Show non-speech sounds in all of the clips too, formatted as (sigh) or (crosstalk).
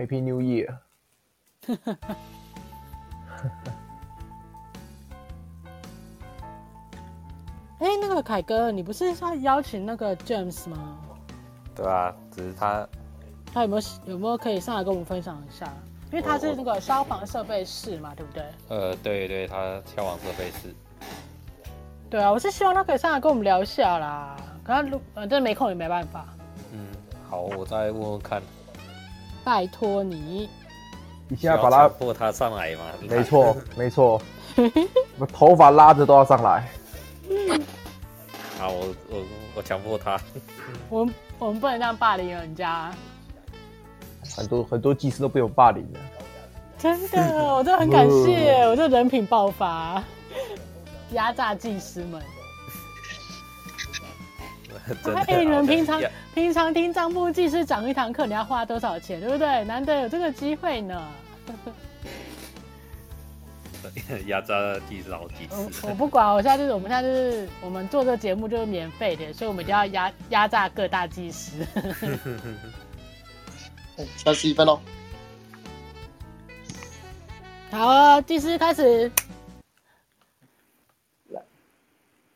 Happy New Year！哎、(laughs) 欸，那个凯哥，你不是要邀请那个 James 吗？对啊，只是他，他有没有有没有可以上来跟我们分享一下？因为他是那个消防设备室嘛，对不对？呃，对对，他消防设备室。对啊，我是希望他可以上来跟我们聊一下啦。可他如呃，真的没空也没办法。嗯，好，我再问问看。拜托你，你现在把他迫他上来嘛？没错，没错，我头发拉着都要上来。(laughs) 好，我我我强迫他。(laughs) 我们我们不能这样霸凌人家。很多很多技师都被我霸凌了。真的，我真的很感谢，我这人品爆发，压榨技师们。(laughs) 哎、欸，你们平常平常听账簿技师讲一堂课，你要花多少钱，对不对？难得有这个机会呢。(laughs) 压榨技师好几次。我不管，我现在就是我们现在就是我们做这个节目就是免费的，所以我们一定要压压榨各大技师。三十一分喽。(laughs) 好啊，技师开始。来，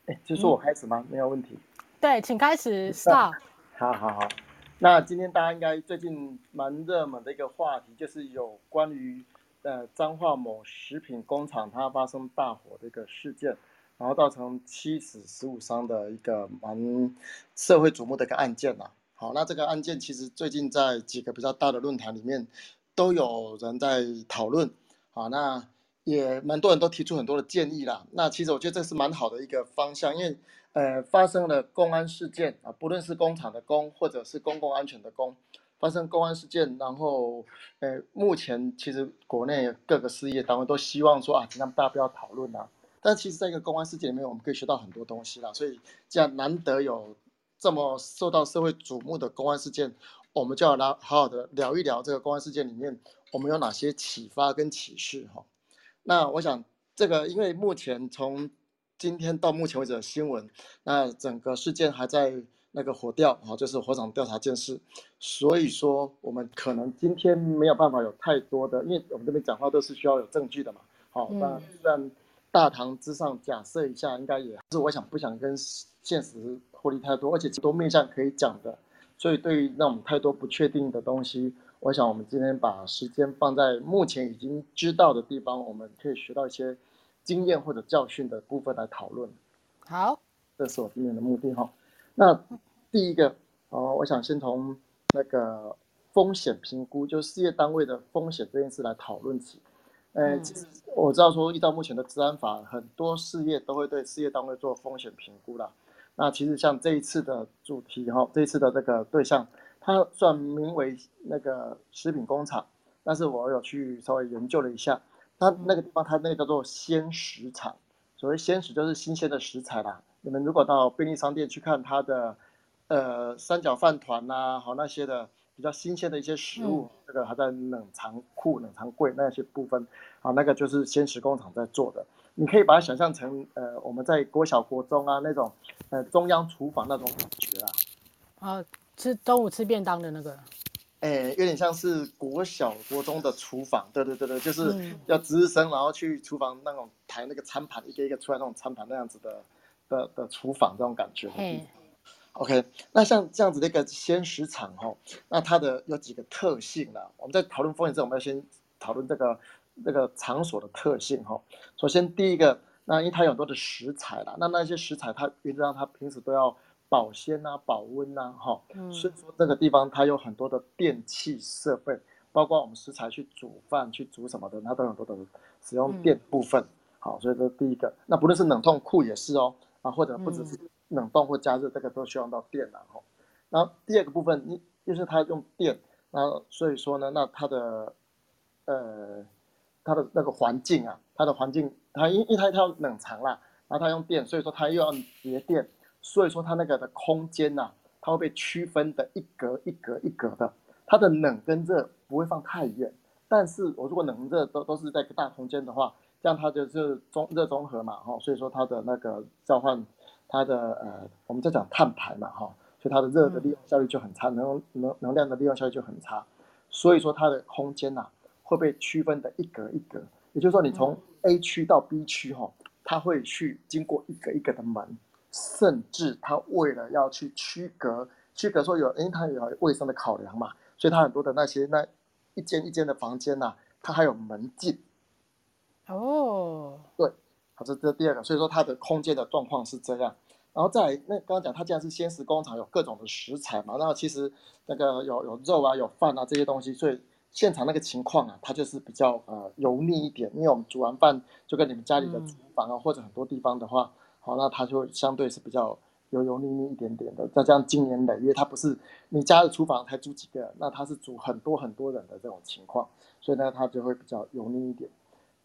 哎、欸，就是我开始吗？嗯、没有问题。对，请开始。Stop。好好好。那今天大家应该最近蛮热门的一个话题，就是有关于。呃，彰化某食品工厂它发生大火的一个事件，然后造成七死十五伤的一个蛮社会瞩目的一个案件呐。好，那这个案件其实最近在几个比较大的论坛里面都有人在讨论，好，那也蛮多人都提出很多的建议啦。那其实我觉得这是蛮好的一个方向，因为呃发生了公安事件啊，不论是工厂的工或者是公共安全的工。发生公安事件，然后，呃，目前其实国内各个事业单位都希望说啊，尽量大家不要讨论啊。但其实，在一个公安事件里面，我们可以学到很多东西啦。所以，既然难得有这么受到社会瞩目的公安事件，我们就要来好好的聊一聊这个公安事件里面我们有哪些启发跟启示哈。那我想，这个因为目前从今天到目前为止的新闻，那整个事件还在。那个火调啊，就是火场调查件事，所以说我们可能今天没有办法有太多的，因为我们这边讲话都是需要有证据的嘛。好，那虽然大堂之上假设一下，应该也是我想不想跟现实脱离太多，而且多面向可以讲的，所以对于那种太多不确定的东西，我想我们今天把时间放在目前已经知道的地方，我们可以学到一些经验或者教训的部分来讨论。好，这是我今天的目的哈。那第一个哦，我想先从那个风险评估，就事业单位的风险这件事来讨论起。呃，其实我知道说，依照目前的治安法，很多事业都会对事业单位做风险评估啦。那其实像这一次的主题哈，这一次的这个对象，它算名为那个食品工厂，但是我有去稍微研究了一下，它那个地方它那个叫做鲜食厂，所谓鲜食就是新鲜的食材啦。你们如果到便利商店去看它的，呃，三角饭团呐，好那些的比较新鲜的一些食物，这个还在冷藏库、冷藏柜那些部分，啊，那个就是鲜食工厂在做的。你可以把它想象成，呃，我们在国小、国中啊那种，呃，中央厨房那种感觉啊。啊，吃中午吃便当的那个。哎，有点像是国小、国中的厨房。对对对对，就是要值日生，然后去厨房那种抬那个餐盘，一个一个出来那种餐盘那样子的。的的厨房这种感觉，OK，那像这样子的一个鲜食场哈，那它的有几个特性呢？我们在讨论风险之前，我们要先讨论这个这个场所的特性哈。首先第一个，那因为它有很多的食材啦，那那些食材它原则上它平时都要保鲜啊、保温啊哈，所以说这个地方它有很多的电器设备，包括我们食材去煮饭、去煮什么的，它都有很多的使用电部分。好，所以这是第一个。那不论是冷冻库也是哦。啊，或者不只是冷冻或加热，这个都需要用到电然后，然后第二个部分，你就是它用电，然后所以说呢，那它的呃它的那个环境啊，它的环境，它因因为它它要冷藏啦，然后它用电，所以说它又要节电，所以说它那个的空间呐、它会被区分的一格一格一格的，它的冷跟热不会放太远，但是我如果冷热都都是在一个大空间的话。这样它就是中热中和嘛，哈，所以说它的那个召唤，它的呃，我们在讲碳排嘛，哈，所以它的热的利用效率就很差，能能能量的利用效率就很差，所以说它的空间呐、会被区分的一格一格。也就是说，你从 A 区到 B 区哈，它会去经过一个一个的门，甚至他为了要去区隔区隔说有，因为他有卫生的考量嘛，所以他很多的那些那一间一间的房间呐、啊，它还有门禁。哦，对，好，这这第二个，所以说它的空间的状况是这样。然后再来那刚刚讲，它既然是鲜食工厂，有各种的食材嘛，那其实那个有有肉啊，有饭啊这些东西，所以现场那个情况啊，它就是比较呃油腻一点。因为我们煮完饭就跟你们家里的厨房啊，嗯、或者很多地方的话，好，那它就相对是比较油油腻腻一点点的。再加上经年累月，它不是你家的厨房才煮几个，那它是煮很多很多人的这种情况，所以呢，它就会比较油腻一点。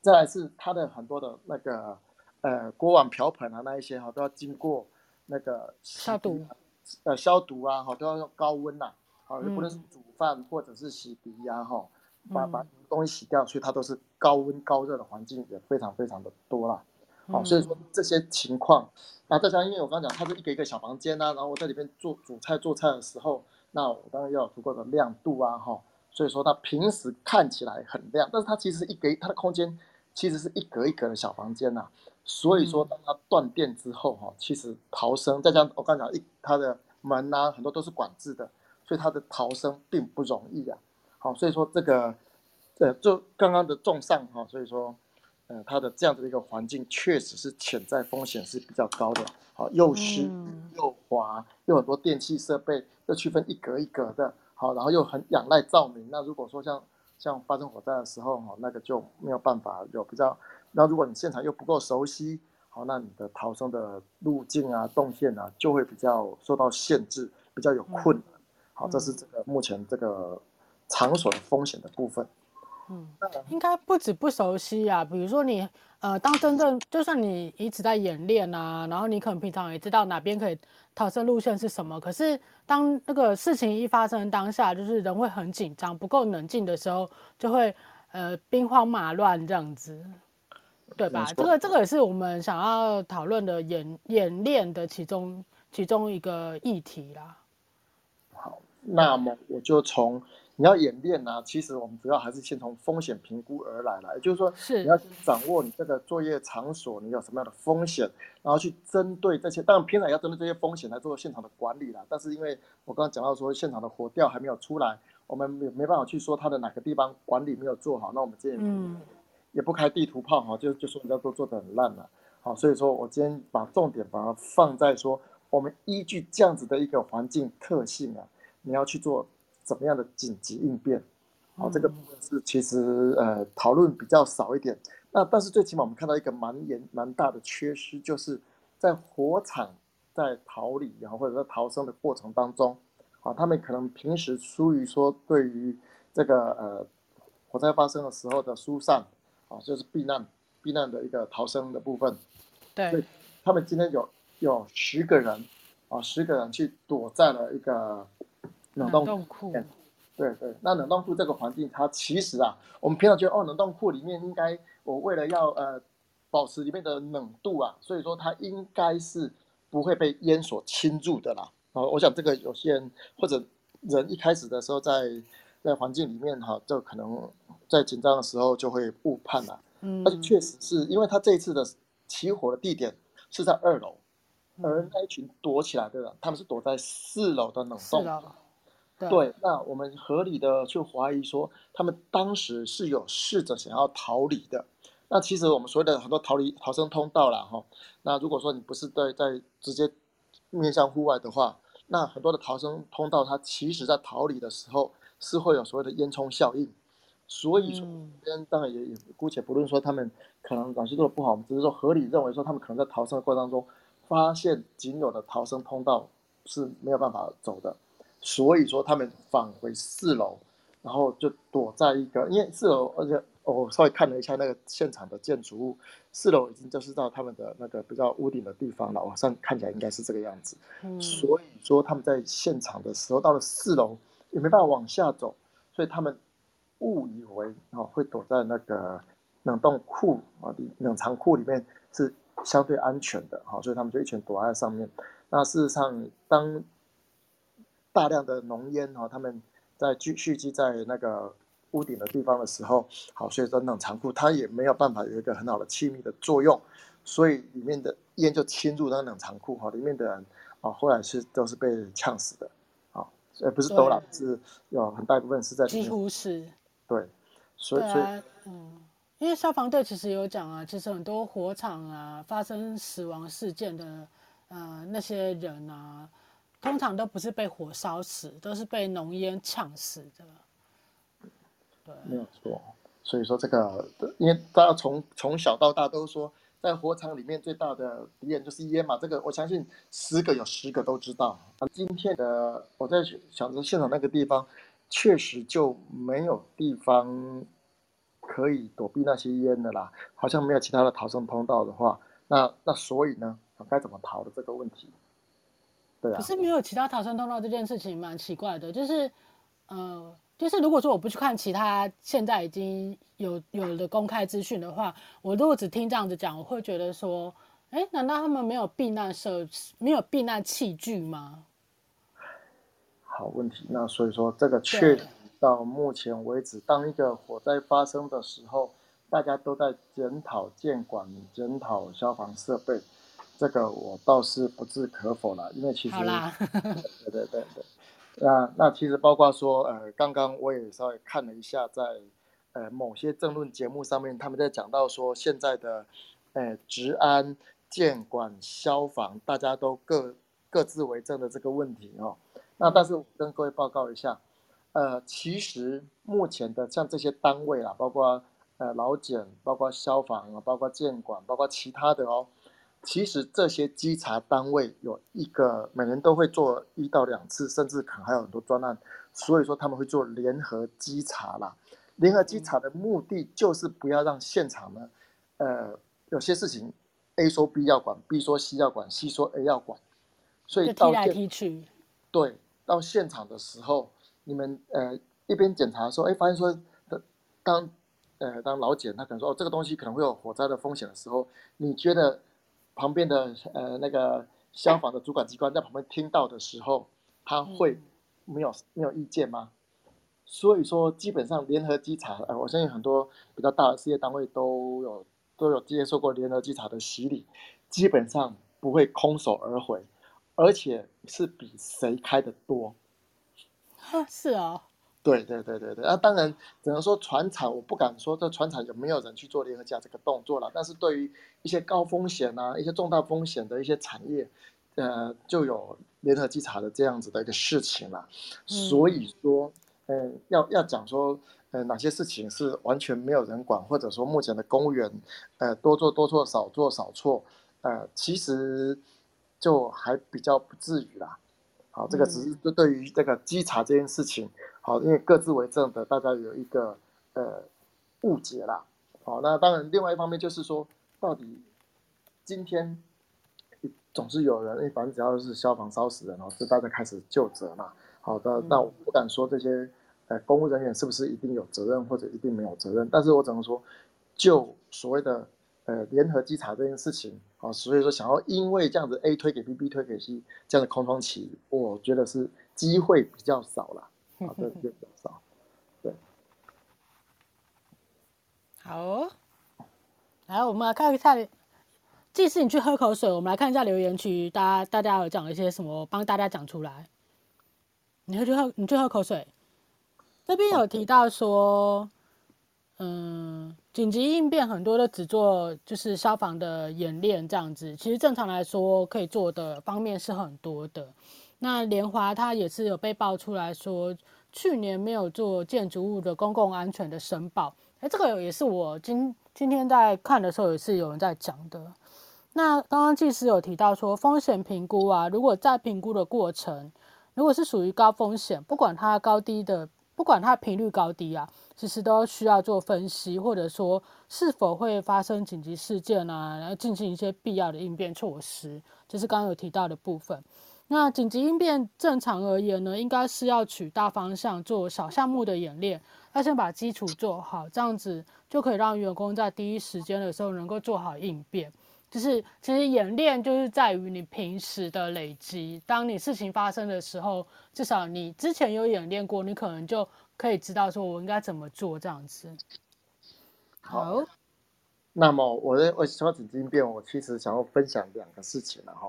再来是它的很多的那个呃锅碗瓢盆啊那一些哈都要经过那个消毒，呃消毒啊哈都要用高温呐、啊，好，不论是煮饭或者是洗涤呀哈，把把东西洗掉，所以它都是高温高热的环境也非常非常的多啦，好，所以说这些情况，那再加上因为我刚刚讲它是一个一个小房间呐、啊，然后我在里面做煮菜做菜的时候，那我当然要有足够的亮度啊哈，所以说它平时看起来很亮，但是它其实一格它的空间。其实是一格一格的小房间呐、啊，所以说当它断电之后哈，其实逃生再加上我刚讲一它的门呐，很多都是管制的，所以它的逃生并不容易啊。好，所以说这个呃，就刚刚的重上哈，所以说呃，它的这样的一个环境确实是潜在风险是比较高的。好，又湿又滑，又很多电器设备又区分一格一格的，好，然后又很仰赖照明。那如果说像像发生火灾的时候，哈，那个就没有办法有比较。那如果你现场又不够熟悉，好，那你的逃生的路径啊、动线啊，就会比较受到限制，比较有困难。好，这是这个目前这个场所的风险的部分。嗯，应该不止不熟悉啊，比如说你。呃，当真正就算你一直在演练啊，然后你可能平常也知道哪边可以逃生路线是什么，可是当那个事情一发生当下，就是人会很紧张，不够冷静的时候，就会呃兵荒马乱这样子，对吧？这个这个也是我们想要讨论的演演练的其中其中一个议题啦。好，那么我就从。你要演练呢、啊，其实我们主要还是先从风险评估而来了，也就是说，是你要先掌握你这个作业场所你有什么样的风险，然后去针对这些，当然平常也要针对这些风险来做现场的管理啦。但是因为我刚刚讲到说现场的火调还没有出来，我们没没办法去说它的哪个地方管理没有做好，那我们今天也不开地图炮哈，就就说人家都做的很烂了，好，所以说我今天把重点把它放在说，我们依据这样子的一个环境特性啊，你要去做。怎么样的紧急应变？好，这个部分是其实呃讨论比较少一点。那但是最起码我们看到一个蛮严蛮大的缺失，就是在火场在逃离然后或者说逃生的过程当中，啊，他们可能平时疏于说对于这个呃火灾发生的时候的疏散啊，就是避难避难的一个逃生的部分。对，所以他们今天有有十个人啊，十个人去躲在了一个。冷冻库，对对，那冷冻库这个环境，它其实啊，我们平常觉得哦，冷冻库里面应该，我为了要呃保持里面的冷度啊，所以说它应该是不会被烟所侵入的啦。哦，我想这个有些人或者人一开始的时候在在环境里面哈、啊，就可能在紧张的时候就会误判了。嗯，但是确实是因为他这一次的起火的地点是在二楼，而那一群躲起来的人，他们是躲在四楼的冷冻。对，那我们合理的去怀疑说，他们当时是有试着想要逃离的。那其实我们所谓的很多逃离逃生通道啦，哈，那如果说你不是在在直接面向户外的话，那很多的逃生通道，它其实在逃离的时候是会有所谓的烟囱效应。所以说，边当然也也姑且不论说他们可能短期做的不好，我们只是说合理认为说他们可能在逃生的过程当中，发现仅有的逃生通道是没有办法走的。所以说他们返回四楼，然后就躲在一个，因为四楼，而且我稍微看了一下那个现场的建筑物，四楼已经就是到他们的那个比较屋顶的地方了，往上看起来应该是这个样子。嗯，所以说他们在现场的时候到了四楼也没办法往下走，所以他们误以为啊会躲在那个冷冻库啊冷藏库里面是相对安全的，好，所以他们就一群躲在上面。那事实上当大量的浓烟哈，他们在聚蓄积在那个屋顶的地方的时候，好，所以说冷藏库它也没有办法有一个很好的气密的作用，所以里面的烟就侵入那个冷藏库，哈，里面的人啊，后来是都是被呛死的，啊，呃，不是都了，是有很大一部分是在几乎是，对，所以，所以，嗯。因为消防队其实有讲啊，其实很多火场啊发生死亡事件的，呃，那些人啊，通常都不是被火烧死，都是被浓烟呛死的。对，没有错。所以说这个，因为大家从从小到大都说，在火场里面最大的敌人就是烟嘛，这个我相信十个有十个都知道。今天的我在想着现场那个地方，确实就没有地方。可以躲避那些烟的啦，好像没有其他的逃生通道的话，那那所以呢，该怎么逃的这个问题？对啊。可是没有其他逃生通道这件事情蛮奇怪的，就是，呃，就是如果说我不去看其他现在已经有有的公开资讯的话，我如果只听这样子讲，我会觉得说，哎，难道他们没有避难设施，没有避难器具吗？好问题，那所以说这个确。到目前为止，当一个火灾发生的时候，大家都在检讨建管、检讨消防设备，这个我倒是不置可否了。因为其实，(laughs) 对对对对，那那其实包括说，呃，刚刚我也稍微看了一下在，在呃某些政论节目上面，他们在讲到说，现在的呃治安、建管、消防，大家都各各自为政的这个问题哦。那但是我跟各位报告一下。呃，其实目前的像这些单位啦，包括呃劳检，包括消防啊，包括建管，包括其他的哦。其实这些稽查单位有一个每年都会做一到两次，甚至可能还有很多专案，所以说他们会做联合稽查啦。联合稽查的目的就是不要让现场呢，呃，有些事情 A 说 B 要管，B 说 C 要管，C 说 A 要管，所以到踢来踢去。对，到现场的时候。你们呃一边检查说，哎，发现说，当呃当老检他可能说，哦，这个东西可能会有火灾的风险的时候，你觉得旁边的呃那个消防的主管机关在旁边听到的时候，他会没有没有意见吗？所以说，基本上联合稽查，呃，我相信很多比较大的事业单位都有都有接受过联合稽查的洗礼，基本上不会空手而回，而且是比谁开的多。是哦，对对对对对，那、啊、当然只能说船厂，我不敢说这船厂有没有人去做联合价这个动作了。但是对于一些高风险啊、一些重大风险的一些产业，呃，就有联合稽查的这样子的一个事情了。所以说，呃，要要讲说，呃，哪些事情是完全没有人管，或者说目前的公务员，呃，多做多错，少做少错，呃，其实就还比较不至于啦。好，这个只是对对于这个稽查这件事情，好，因为各自为政的，大家有一个呃误解啦。好，那当然另外一方面就是说，到底今天总是有人，哎，反正只要是消防烧死人哦，就大家开始就责嘛。好的，那我不敢说这些呃公务人员是不是一定有责任或者一定没有责任，但是我只能说，就所谓的。呃，联合稽查这件事情啊，所以说想要因为这样子 A 推给 B，B 推给 C 这样的空窗期，我觉得是机会比较少了，啊，对，比较 (laughs) 少，对。好哦，来，我们来看一下，即使你去喝口水，我们来看一下留言区，大家大家有讲一些什么，帮大家讲出来。你会去喝，你去喝口水。这边有提到说。嗯，紧急应变很多都只做就是消防的演练这样子，其实正常来说可以做的方面是很多的。那联华他也是有被爆出来说，去年没有做建筑物的公共安全的申报，哎，这个也是我今今天在看的时候也是有人在讲的。那刚刚技师有提到说风险评估啊，如果在评估的过程，如果是属于高风险，不管它高低的。不管它频率高低啊，其实都需要做分析，或者说是否会发生紧急事件啊，然后进行一些必要的应变措施，就是刚刚有提到的部分。那紧急应变正常而言呢，应该是要取大方向做小项目的演练，要先把基础做好，这样子就可以让员工在第一时间的时候能够做好应变。就是其实演练就是在于你平时的累积，当你事情发生的时候，至少你之前有演练过，你可能就可以知道说我应该怎么做这样子。好，那么我的我说紧急应变，我其实想要分享两个事情了哈。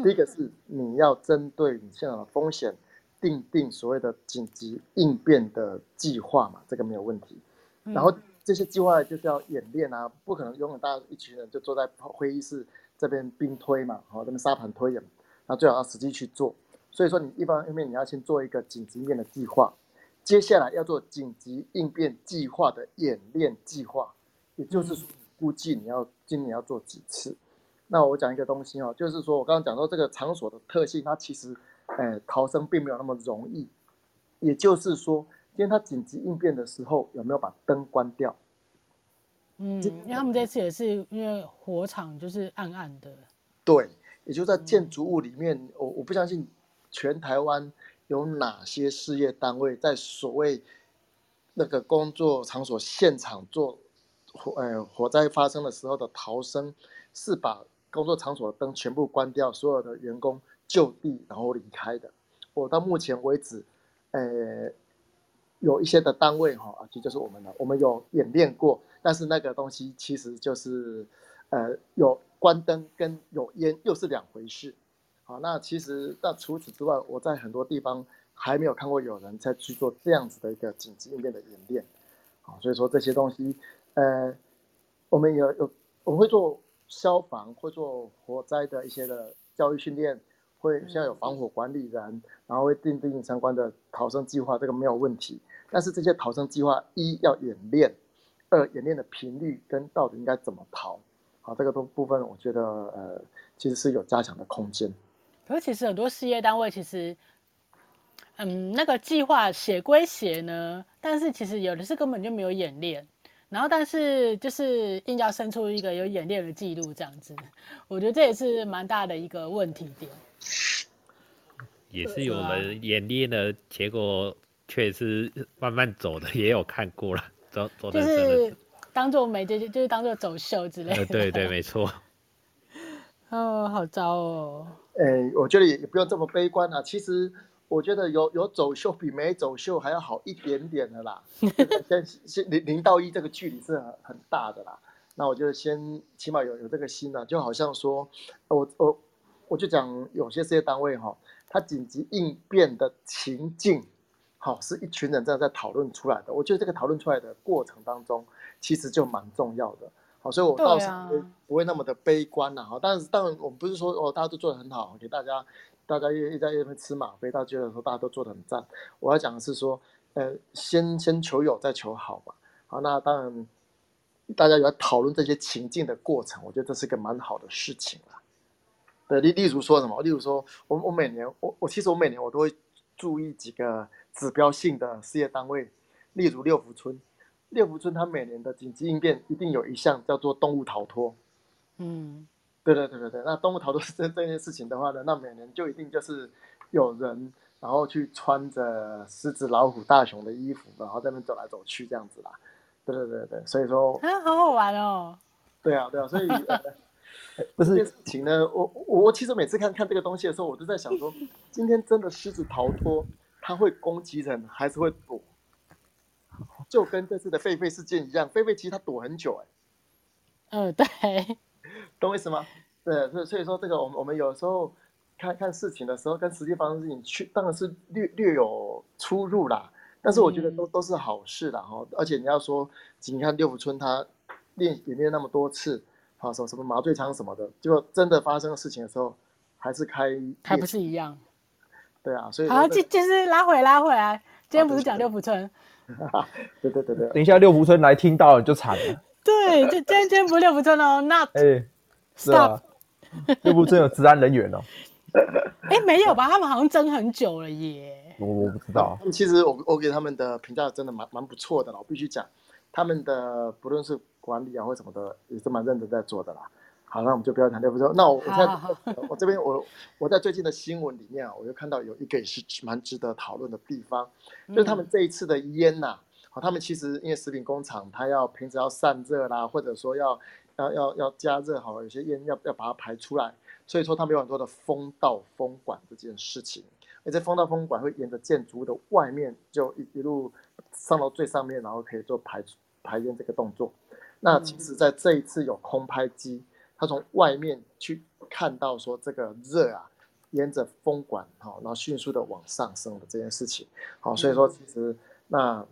嗯、第一个是你要针对你现在的风险，定定所谓的紧急应变的计划嘛，这个没有问题。嗯、然后。这些计划就是要演练啊，不可能永远大家一群人就坐在会议室这边兵推嘛，好，这边沙盘推演，那最好要实际去做。所以说，你一方面你要先做一个紧急应变的计划，接下来要做紧急应变计划的演练计划，也就是说，估计你要今年要做几次。那我讲一个东西哦，就是说我刚刚讲到这个场所的特性，它其实，呃，逃生并没有那么容易，也就是说。今天他紧急应变的时候有没有把灯关掉？嗯，因为他们这次也是因为火场就是暗暗的。对，也就在建筑物里面，我我不相信全台湾有哪些事业单位在所谓那个工作场所现场做火呃火灾发生的时候的逃生，是把工作场所的灯全部关掉，所有的员工就地然后离开的。我到目前为止，呃。有一些的单位哈，其实就是我们的，我们有演练过，但是那个东西其实就是，呃，有关灯跟有烟又是两回事。好，那其实那除此之外，我在很多地方还没有看过有人在去做这样子的一个紧急应变的演练。好，所以说这些东西，呃，我们有有我们会做消防，会做火灾的一些的教育训练。会现在有防火管理人，然后会订定相关的逃生计划，这个没有问题。但是这些逃生计划，一要演练，二演练的频率跟到底应该怎么逃，好，这个都部分我觉得呃其实是有加强的空间。可是其实很多事业单位其实，嗯，那个计划写归写呢，但是其实有的是根本就没有演练。然后，但是就是硬要生出一个有演练的记录这样子，我觉得这也是蛮大的一个问题点。也是有人演练的结果，却是慢慢走的，也有看过了，走走的就是当做没这些，就是当做走秀之类的。呃、对对，没错。(laughs) 哦，好糟哦。哎，我觉得也也不用这么悲观啊，其实。我觉得有有走秀比没走秀还要好一点点的啦。先 (laughs) 先零零到一这个距离是很很大的啦。那我就先起码有有这个心呢，就好像说，我我我就讲有些事业单位哈，它紧急应变的情境，好是一群人这样在讨论出来的。我觉得这个讨论出来的过程当中，其实就蛮重要的。好，所以我倒是不会那么的悲观了哈。但是当然我们不是说哦大家都做得很好，给大家。大家一在一边吃吗啡，大家觉得说大家都做得很赞。我要讲的是说，呃，先先求有，再求好嘛。好，那当然，大家有在讨论这些情境的过程，我觉得这是个蛮好的事情啦。对，例例如说什么？例如说，我我每年我我其实我每年我都会注意几个指标性的事业单位，例如六福村。六福村它每年的紧急应变一定有一项叫做动物逃脱。嗯。对对对对对，那动物逃脱 (laughs) 这这件事情的话呢，那每年就一定就是有人，然后去穿着狮子、老虎、大熊的衣服，然后在那边走来走去这样子啦。对对对对，所以说啊，好好玩哦。对啊对啊，所以 (laughs) 不是这件事情呢，我我其实每次看看这个东西的时候，我都在想说，今天真的狮子逃脱，它会攻击人还是会躲？就跟这次的狒狒事件一样，狒狒其实它躲很久哎。嗯，对。懂我意思吗？对，所以所以说这个，我们我们有时候看看事情的时候，跟实际发生事情去，当然是略略有出入啦。但是我觉得都、嗯、都是好事啦哈。而且你要说，你看六福村他练演练那么多次，啊什么什么麻醉枪什么的，结果真的发生事情的时候，还是开还不是一样。对啊，所以好，就就是拉回拉回来。今天不是讲六福村？(laughs) 对对对对。等一下六福村来听到了就惨了。(laughs) 对，就今天今天不是六福村哦，那哎，是啊，六福村有治安人员哦。(laughs) 哎，没有吧？他们好像争很久了耶。我我不知道。其实我我给他们的评价真的蛮蛮不错的了，我必须讲，他们的不论是管理啊或什么的，也是蛮认真在做的啦。好，那我们就不要谈六福村。那我我在 (laughs) 我这边我我在最近的新闻里面啊，我就看到有一个也是蛮值得讨论的地方，就是他们这一次的烟呐、啊。好，他们其实因为食品工厂，它要平时要散热啦，或者说要要要要加热好了，有些烟要要把它排出来，所以说他们有很多的风道风管这件事情。而这风道风管会沿着建筑物的外面就一一路上到最上面，然后可以做排排烟这个动作。那其实在这一次有空拍机，它从外面去看到说这个热啊，沿着风管好，然后迅速的往上升的这件事情。好，所以说其实那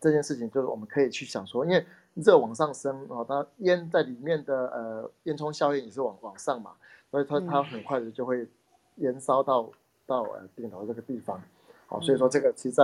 这件事情就是我们可以去想说，因为热往上升哦，它烟在里面的呃烟囱效应也是往往上嘛，所以它它很快的就会燃烧到。到呃顶楼这个地方，好，所以说这个其实在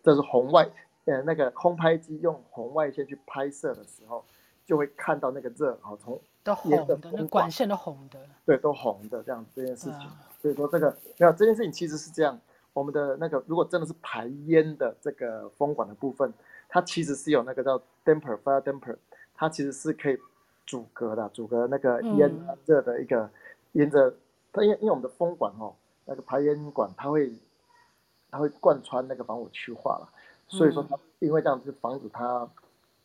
这是红外呃那个空拍机用红外线去拍摄的时候，就会看到那个热，好从都红的，那管线都红的，对，都红的这样这件事情。所以说这个没有这件事情其实是这样，我们的那个如果真的是排烟的这个风管的部分，它其实是有那个叫 damper fire damper，它其实是可以阻隔的，阻隔那个烟热的一个沿着它因为因为我们的风管哦。那个排烟管，它会，它会贯穿那个防火区化了，所以说它因为这样子防止它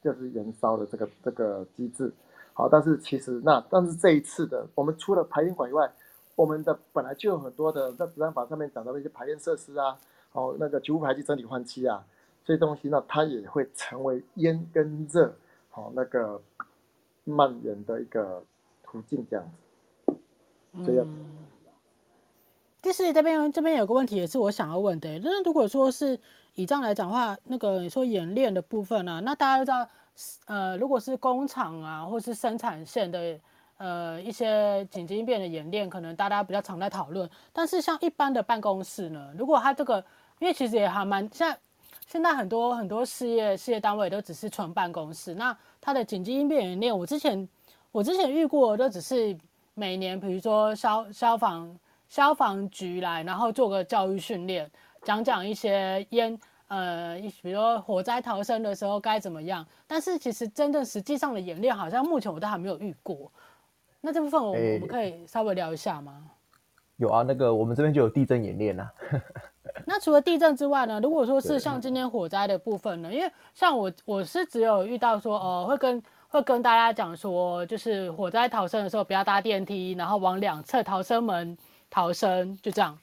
就是燃烧的这个这个机制。好，但是其实那但是这一次的，我们除了排烟管以外，我们的本来就有很多的在子弹法上面讲到的一些排烟设施啊，哦那个局部排气整体换气啊，这些东西呢，它也会成为烟跟热好那个蔓延的一个途径这样子，这样。嗯第四这边这边有个问题也是我想要问的，就是如果说是以这样来讲的话，那个你说演练的部分啊，那大家都知道，呃，如果是工厂啊，或是生产线的，呃，一些紧急应变的演练，可能大家比较常在讨论。但是像一般的办公室呢，如果它这个，因为其实也还蛮像现在很多很多事业事业单位都只是纯办公室，那它的紧急应变演练，我之前我之前遇过，都只是每年比如说消消防。消防局来，然后做个教育训练，讲讲一些烟，呃，比如说火灾逃生的时候该怎么样。但是其实真正实际上的演练，好像目前我都还没有遇过。那这部分我们可以稍微聊一下吗？欸、有啊，那个我们这边就有地震演练啊。(laughs) 那除了地震之外呢？如果说是像今天火灾的部分呢？因为像我我是只有遇到说，哦、呃，会跟会跟大家讲说，就是火灾逃生的时候不要搭电梯，然后往两侧逃生门。逃生就这样，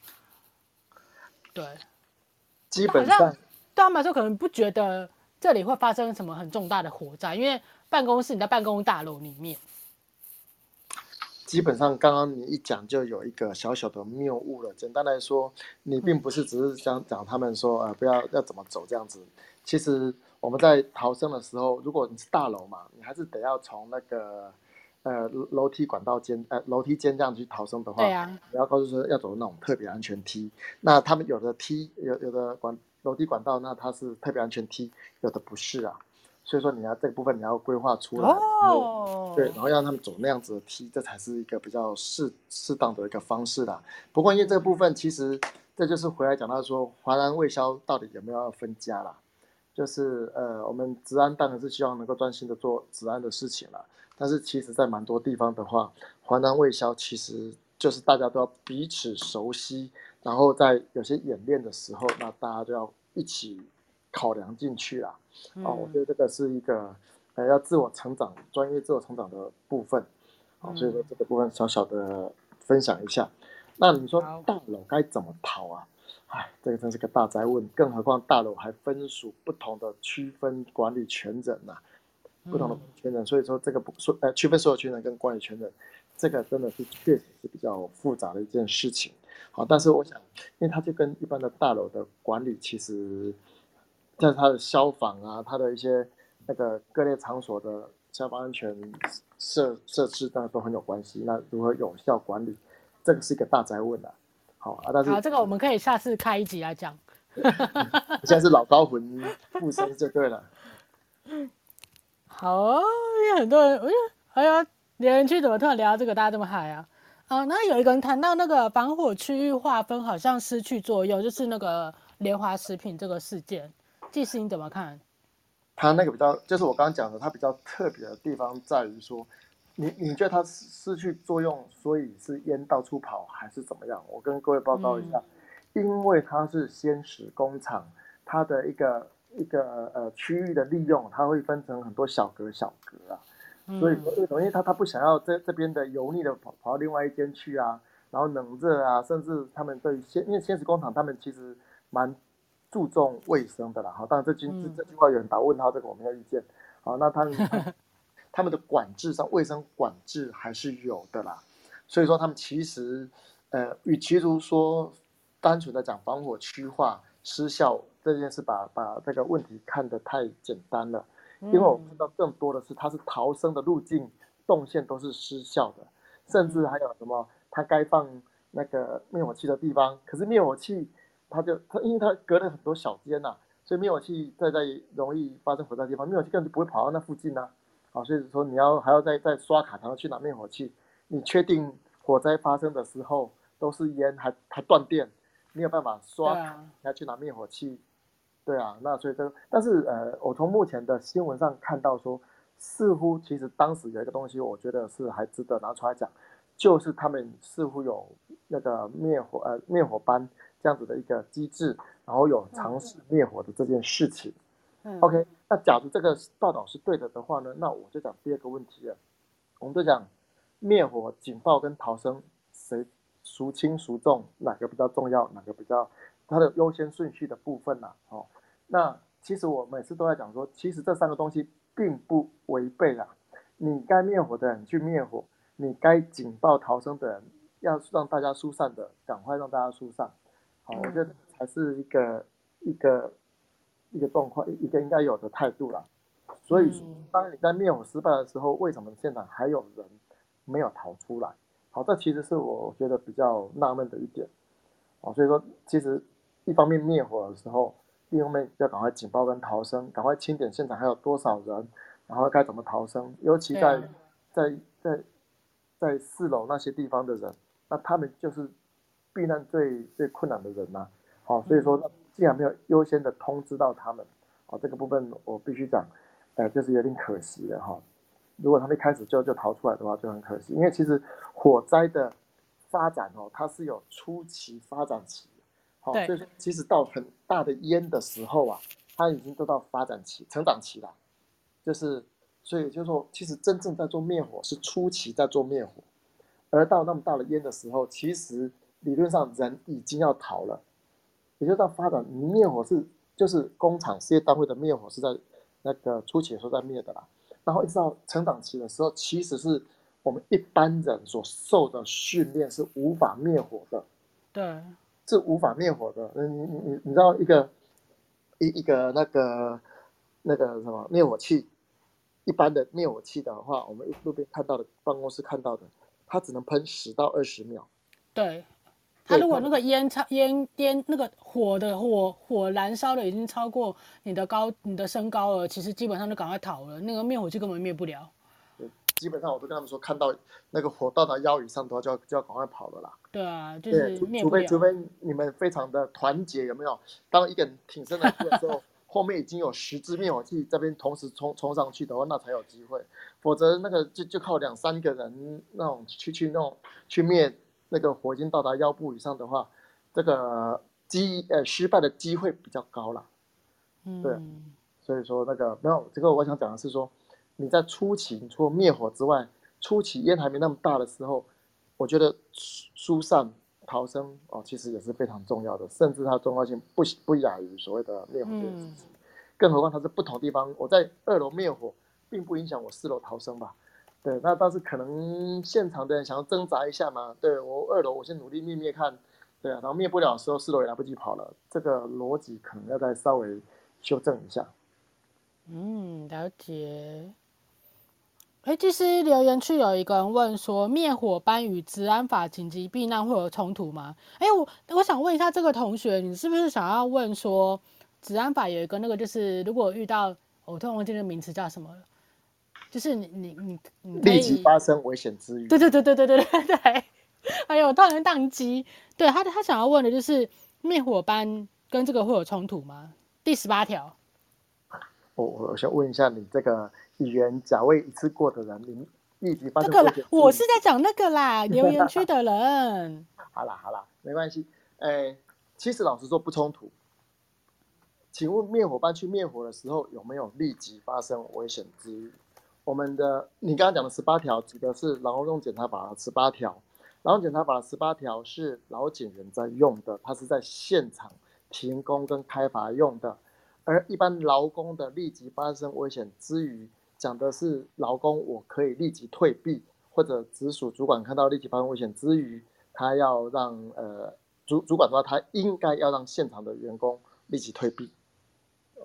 对，基本上对他们来说可能不觉得这里会发生什么很重大的火灾，因为办公室你在办公大楼里面。基本上刚刚你一讲就有一个小小的谬误了。简单来说，你并不是只是想讲他们说呃不要要怎么走这样子。其实我们在逃生的时候，如果你是大楼嘛，你还是得要从那个。呃，楼梯管道间，呃，楼梯间这样去逃生的话，啊，你要告诉说要走那种特别安全梯。那他们有的梯，有有的管楼梯管道，那它是特别安全梯，有的不是啊。所以说你要这个部分你要规划出来，哦，对，然后让他们走那样子的梯，这才是一个比较适适当的一个方式啦。不过因为这个部分，其实这就是回来讲到说，华南卫消到底有没有要分家啦？就是呃，我们职安当然是希望能够专心的做职安的事情了。但是其实，在蛮多地方的话，华南卫消其实就是大家都要彼此熟悉，然后在有些演练的时候，那大家就要一起考量进去啦。嗯、哦，我觉得这个是一个呃要自我成长、专业自我成长的部分。啊、哦，所以说这个部分小小的分享一下。那你说大楼该怎么逃啊？哎，这个真是个大灾问，更何况大楼还分属不同的区分管理权人呐、啊。不同的权人，所以说这个不说呃区分所有权人跟管理权人，这个真的是确实是比较复杂的一件事情。好，但是我想，因为它就跟一般的大楼的管理，其实在它的消防啊，它的一些那个各类场所的消防安全设设置，当然都很有关系。那如何有效管理，这个是一个大宅问啊。好啊，但是好，这个我们可以下次开一集来讲。(laughs) 现在是老高魂附身就对了。好啊，因为很多人，我觉得哎呀，连区怎么突然聊到这个，大家这么嗨啊？啊，那有一个人谈到那个防火区域划分好像失去作用，就是那个联华食品这个事件，技师你怎么看？他那个比较，就是我刚刚讲的，他比较特别的地方在于说，你你觉得它失去作用，所以是烟到处跑还是怎么样？我跟各位报告一下，嗯、因为它是鲜食工厂，它的一个。一个呃区域的利用，它会分成很多小格小格啊，所以为什么？因为他他不想要这这边的油腻的跑跑到另外一间去啊，然后冷热啊，甚至他们对鲜，因为鲜食工厂他们其实蛮注重卫生的啦。好，当然这句这这句话有人打问号，这个我没有意见。好，那他们 (laughs) 他们的管制上卫生管制还是有的啦。所以说他们其实呃，与其如说单纯的讲防火区划失效这件事把，把把这个问题看得太简单了。因为我看到更多的是，它是逃生的路径动线都是失效的，甚至还有什么，它该放那个灭火器的地方，可是灭火器它就它因为它隔了很多小间呐、啊，所以灭火器在在容易发生火灾的地方，灭火器根本就不会跑到那附近呐、啊，啊，所以说你要还要再再刷卡才能去拿灭火器，你确定火灾发生的时候都是烟还还断电，没有办法刷卡要去拿灭火器。对啊，那所以这个，但是呃，我从目前的新闻上看到说，似乎其实当时有一个东西，我觉得是还值得拿出来讲，就是他们似乎有那个灭火呃灭火班这样子的一个机制，然后有尝试灭火的这件事情。嗯。OK，那假如这个报道是对的的话呢，那我就讲第二个问题了，我们就讲灭火警报跟逃生谁孰轻孰重，哪个比较重要，哪个比较。它的优先顺序的部分呐、啊，哦，那其实我每次都在讲说，其实这三个东西并不违背啊。你该灭火的人去灭火，你该警报逃生的人要让大家疏散的，赶快让大家疏散。好，我觉得才是一个一个一个状况，一个应该有的态度啦。所以，当你在灭火失败的时候，为什么现场还有人没有逃出来？好，这其实是我觉得比较纳闷的一点。哦，所以说其实。一方面灭火的时候，另一方面要赶快警报跟逃生，赶快清点现场还有多少人，然后该怎么逃生。尤其在在在在四楼那些地方的人，那他们就是避难最最困难的人呐、啊。好，所以说既然没有优先的通知到他们，好，这个部分我必须讲，呃，就是有点可惜的哈。如果他们一开始就就逃出来的话，就很可惜。因为其实火灾的发展哦，它是有初期发展期。好，所以说其实到很大的烟的时候啊，它已经都到发展期、成长期了。就是，所以就是说，其实真正在做灭火是初期在做灭火，而到那么大的烟的时候，其实理论上人已经要逃了。也就到发展，灭火是就是工厂事业单位的灭火是在那个初期的时候在灭的啦。然后一直到成长期的时候，其实是我们一般人所受的训练是无法灭火的。对。是无法灭火的。嗯，你你你你知道一个一一个那个那个什么灭火器，一般的灭火器的话，我们路边看到的，办公室看到的，它只能喷十到二十秒。对，它如果那个烟超烟烟那个火的火火燃烧的已经超过你的高你的身高了，其实基本上就赶快逃了，那个灭火器根本灭不了。基本上我都跟他们说，看到那个火到达腰以上的话，就要就要赶快跑了啦。对啊，就是除除非除非你们非常的团结，有没有？当一个人挺身而出的时候，(laughs) 后面已经有十支灭火器这边同时冲冲上去的话，那才有机会。否则那个就就靠两三个人那种去去那种去灭那个火已经到达腰部以上的话，这个机呃失败的机会比较高了。嗯，对。所以说那个没有这个，我想讲的是说。你在初期，除了灭火之外，初期烟还没那么大的时候，我觉得疏散逃生哦，其实也是非常重要的，甚至它重要性不不亚于所谓的灭火这件事情。更何况它是不同地方，我在二楼灭火，并不影响我四楼逃生吧？对，那倒是可能现场的人想要挣扎一下嘛。对，我二楼，我先努力灭灭看，对啊，然后灭不了的时候，四楼也来不及跑了，这个逻辑可能要再稍微修正一下。嗯，了解。哎，其实留言区有一个人问说，灭火班与治安法紧急避难会有冲突吗？哎，我我想问一下这个同学，你是不是想要问说，治安法有一个那个，就是如果遇到，我突然忘记那个名词叫什么了，就是你你你你立即发生危险之余。对对对对对对对对。哎呦，突然宕机。对他他想要问的就是灭火班跟这个会有冲突吗？第十八条。我我想问一下你这个。语言假位一次过的人，你立即发生。这个啦，我是在讲那个啦，留言区的人。(laughs) 好啦好啦，没关系。哎、欸，其实老实说不冲突。请问灭火班去灭火的时候有没有立即发生危险之虞？我们的你刚刚讲的十八条指的是劳动检查法的十八条，劳动检查法的十八条是劳检员在用的，它是在现场停工跟开罚用的，而一般劳工的立即发生危险之余，讲的是劳工我可以立即退避，或者直属主管看到立即发生危险之余，他要让呃主主管的话，他应该要让现场的员工立即退避。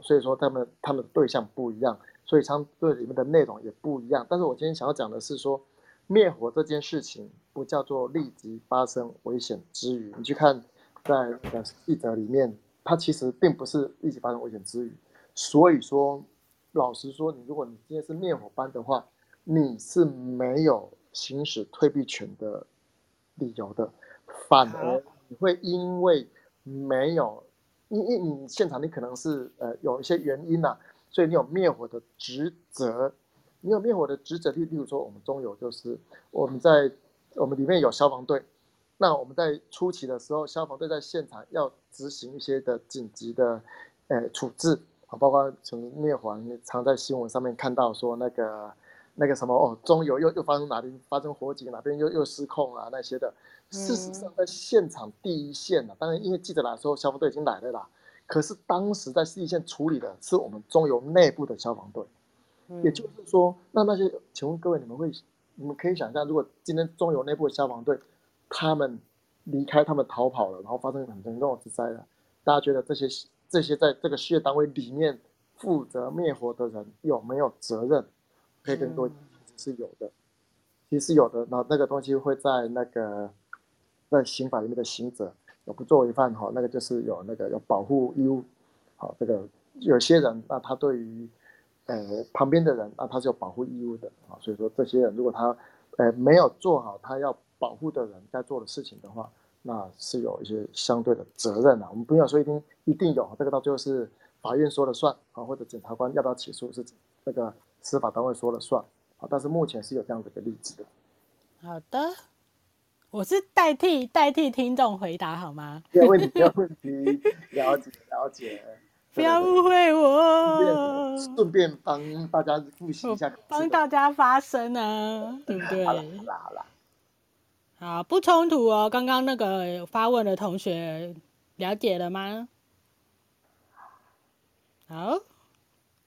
所以说他们他们的对象不一样，所以相对里面的内容也不一样。但是我今天想要讲的是说，灭火这件事情不叫做立即发生危险之余，你去看在那个记者里面，它其实并不是立即发生危险之余。所以说，老实说，你如果你今天是灭火班的话，你是没有行使退避权的理由的，反而你会因为没有。因为你现场你可能是呃有一些原因呐、啊，所以你有灭火的职责，你有灭火的职责，例例如说我们中油就是我们在我们里面有消防队，那我们在初期的时候，消防队在现场要执行一些的紧急的呃处置啊，包括从灭火，你常在新闻上面看到说那个那个什么哦，中油又又发生哪里发生火警，哪边又又失控啊那些的。事实上，在现场第一线呢、啊，当然因为记者来的时候，消防队已经来了啦。可是当时在第一线处理的是我们中油内部的消防队，也就是说，那那些，请问各位，你们会，你们可以想象，如果今天中油内部的消防队他们离开，他们逃跑了，然后发生很严重的火灾了，大家觉得这些这些在这个事业单位里面负责灭火的人有没有责任？可以跟各位，是有的，其实是有的。然后那个东西会在那个。在刑法里面的刑责有不作为犯哈，那个就是有那个有保护义务，好，这个有些人那他对于呃旁边的人那他是有保护义务的啊，所以说这些人如果他呃没有做好他要保护的人该做的事情的话，那是有一些相对的责任啊。我们不要说一定一定有，这个到最后是法院说了算啊，或者检察官要不要起诉是那个司法单位说了算啊，但是目前是有这样的一个例子的。好的。我是代替代替听众回答好吗？没有问题，没有问题，了解了解。不要误会我。顺便帮大家复习一下，帮大家发声啊，对不对？好了好了，好，不冲突哦。刚刚那个发问的同学了解了吗？好，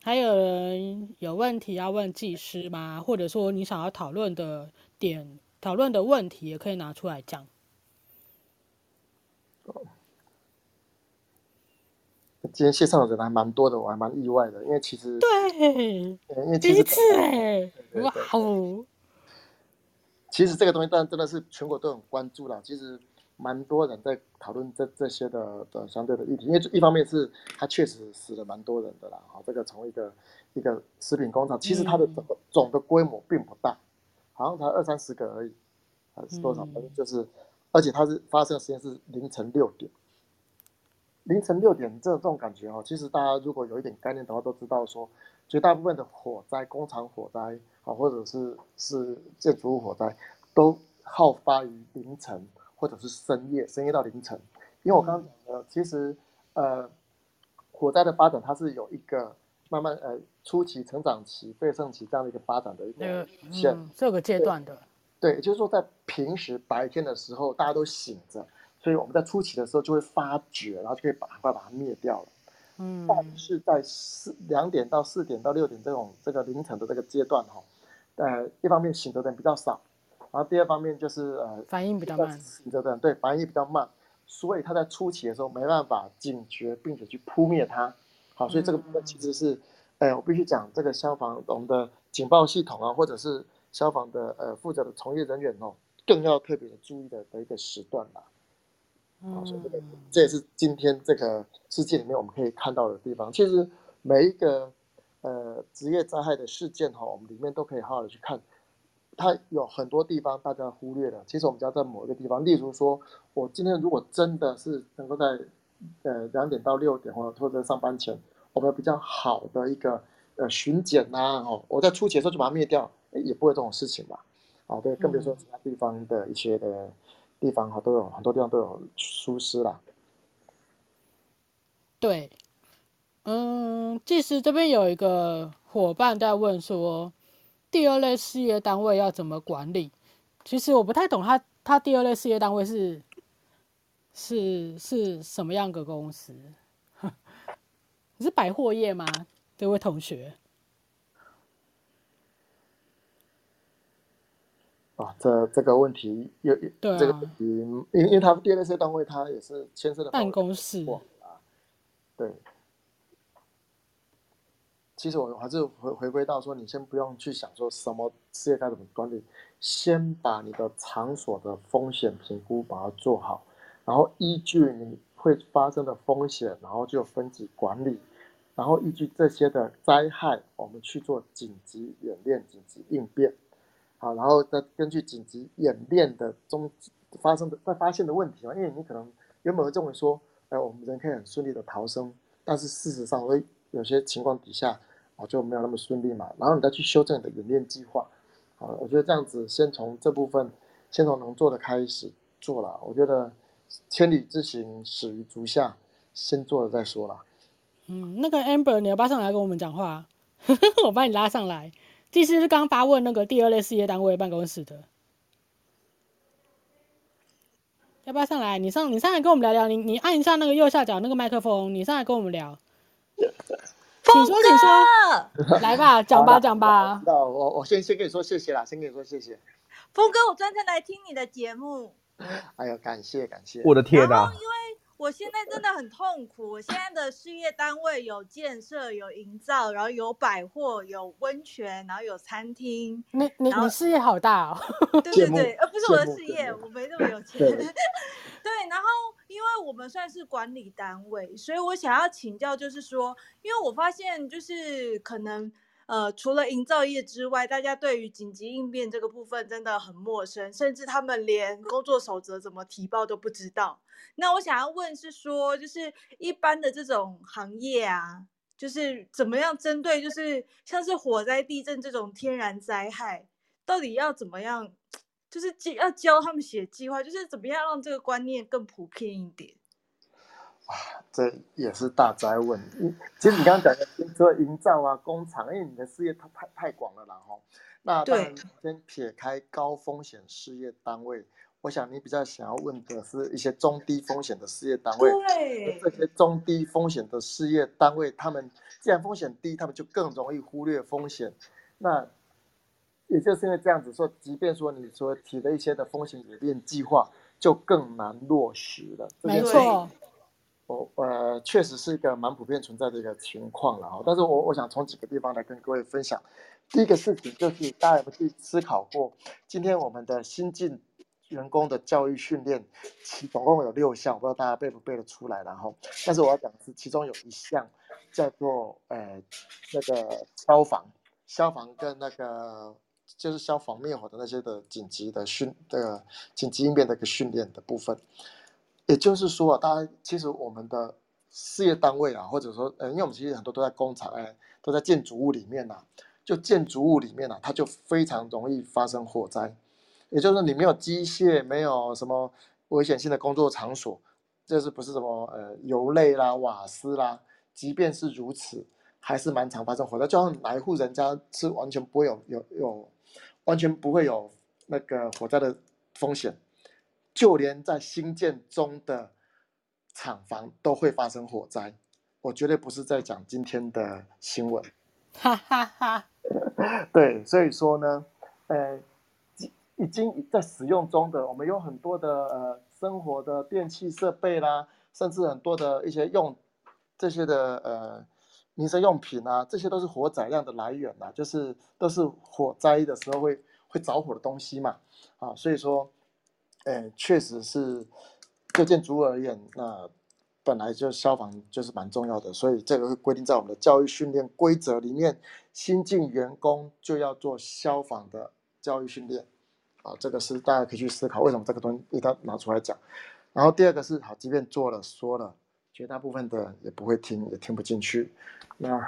还有人有问题要问技师吗？或者说你想要讨论的点？讨论的问题也可以拿出来讲。今天线上的人还蛮多的，我还蛮意外的，因为其实对，因为第一次哎，哇哦！其实这个东西当然真的是全国都很关注了。其实蛮多人在讨论这这些的的相对的议题，因为一方面是它确实死了蛮多人的啦。哈，这个从一个一个食品工厂，其实它的总总的规模并不大。好像才二三十个而已，还是多少？反正就是，而且它是发生的时间是凌晨六点。凌晨六点这种这种感觉哦，其实大家如果有一点概念的话，都知道说，绝大部分的火灾、工厂火灾啊，或者是是建筑物火灾，都好发于凌晨或者是深夜，深夜到凌晨。因为我刚刚讲的，其实呃，火灾的发展它是有一个。慢慢呃，初期成长期、倍盛期这样的一个发展的一个线，嗯、这个阶段的。对，也就是说，在平时白天的时候，大家都醒着，所以我们在初期的时候就会发觉，然后就可以把快把它灭掉了。嗯。但是在四两点到四点到六点这种这个凌晨的这个阶段哈，呃，一方面醒着的人比较少，然后第二方面就是呃反应比较慢，醒着的人对反应比较慢，所以他在初期的时候没办法警觉，并且去扑灭它。好，所以这个部分其实是，哎、欸，我必须讲，这个消防我们的警报系统啊，或者是消防的呃负责的从业人员哦，更要特别的注意的的一个时段啦。好，所以这个这也是今天这个事件里面我们可以看到的地方。其实每一个呃职业灾害的事件哈，我们里面都可以好好的去看，它有很多地方大家忽略了。其实我们只要在某一个地方，例如说，我今天如果真的是能够在呃，两点到六点或者或者上班前，我们比较好的一个呃巡检呐，哦，我在初期的时候就把它灭掉，也不会这种事情吧？哦，对，更别说其他地方的一些的地方哈，都有很多地方都有疏失啦。对，嗯，技师这边有一个伙伴在问说，第二类事业单位要怎么管理？其实我不太懂他，他第二类事业单位是是是什么样的公司？你是百货业吗？这位同学？啊，这这个问题有，对啊、这个问题，因因为他第二类事业单位，他也是牵涉的办公室啊，对。其实我还是回回归到说，你先不用去想说什么事业该怎么管理，先把你的场所的风险评估把它做好，然后依据你会发生的风险，然后就分级管理，然后依据这些的灾害，我们去做紧急演练、紧急应变。好，然后再根据紧急演练的中发生的、再发现的问题嘛，因为你可能原本会认为说，哎，我们人可以很顺利的逃生，但是事实上会有些情况底下，啊，就没有那么顺利嘛。然后你再去修正你的演练计划。好，我觉得这样子先从这部分，先从能做的开始做了。我觉得千里之行，始于足下，先做了再说了。嗯，那个 Amber，你要不要上来跟我们讲话？(laughs) 我把你拉上来。其实是刚发问那个第二类事业单位办公室的，要不要上来？你上你上来跟我们聊聊。你你按一下那个右下角那个麦克风，你上来跟我们聊。请说，请说，来吧，讲吧，讲吧。那我我先先跟你说谢谢啦，先跟你说谢谢。峰哥，我专程来听你的节目。哎呀，感谢感谢。我的天哪！因为我现在真的很痛苦。我现在的事业单位有建设、有营造，然后有百货、有温泉，然后有餐厅。你你你事业好大哦！(laughs) 对对对，呃不是我的事业，我没那么有钱。对，(laughs) 对，然后因为我们算是管理单位，所以我想要请教，就是说，因为我发现就是可能。呃，除了营造业之外，大家对于紧急应变这个部分真的很陌生，甚至他们连工作守则怎么提报都不知道。那我想要问是说，就是一般的这种行业啊，就是怎么样针对，就是像是火灾、地震这种天然灾害，到底要怎么样，就是要教他们写计划，就是怎么样让这个观念更普遍一点。啊，这也是大哉问。其实你刚刚讲的，除了营造啊、工厂，因为你的事业太太太广了啦，哈。那当然，先撇开高风险事业单位，我想你比较想要问的是一些中低风险的事业单位。对。这些中低风险的事业单位，他们既然风险低，他们就更容易忽略风险。那也就是因为这样子说，即便说你说提的一些的风险演练计划，就更难落实了。没错。我呃，确实是一个蛮普遍存在的一个情况了哈。但是我我想从几个地方来跟各位分享。第一个事情就是大家有没有去思考过，今天我们的新进员工的教育训练，其总共有六项，我不知道大家背不背得出来。然后，但是我要讲的是，其中有一项叫做呃那个消防，消防跟那个就是消防灭火的那些的紧急的训的紧急应变的一个训练的部分。也就是说啊，大家其实我们的事业单位啊，或者说，呃，因为我们其实很多都在工厂，哎，都在建筑物里面呐、啊，就建筑物里面呐、啊，它就非常容易发生火灾。也就是说，你没有机械，没有什么危险性的工作场所，这是不是什么呃油类啦、瓦斯啦？即便是如此，还是蛮常发生火灾。就像哪一户人家是完全不会有有有，完全不会有那个火灾的风险。就连在新建中的厂房都会发生火灾，我绝对不是在讲今天的新闻。哈哈哈。对，所以说呢，呃，已经在使用中的，我们有很多的呃生活的电器设备啦，甚至很多的一些用这些的呃民生用品啊，这些都是火载量的来源啦，就是都是火灾的时候会会着火的东西嘛，啊，所以说。哎，确实是，就建筑物而言，那本来就消防就是蛮重要的，所以这个会规定在我们的教育训练规则里面，新进员工就要做消防的教育训练，啊，这个是大家可以去思考为什么这个东西一定要拿出来讲。然后第二个是，好，即便做了说了，绝大部分的人也不会听，也听不进去。那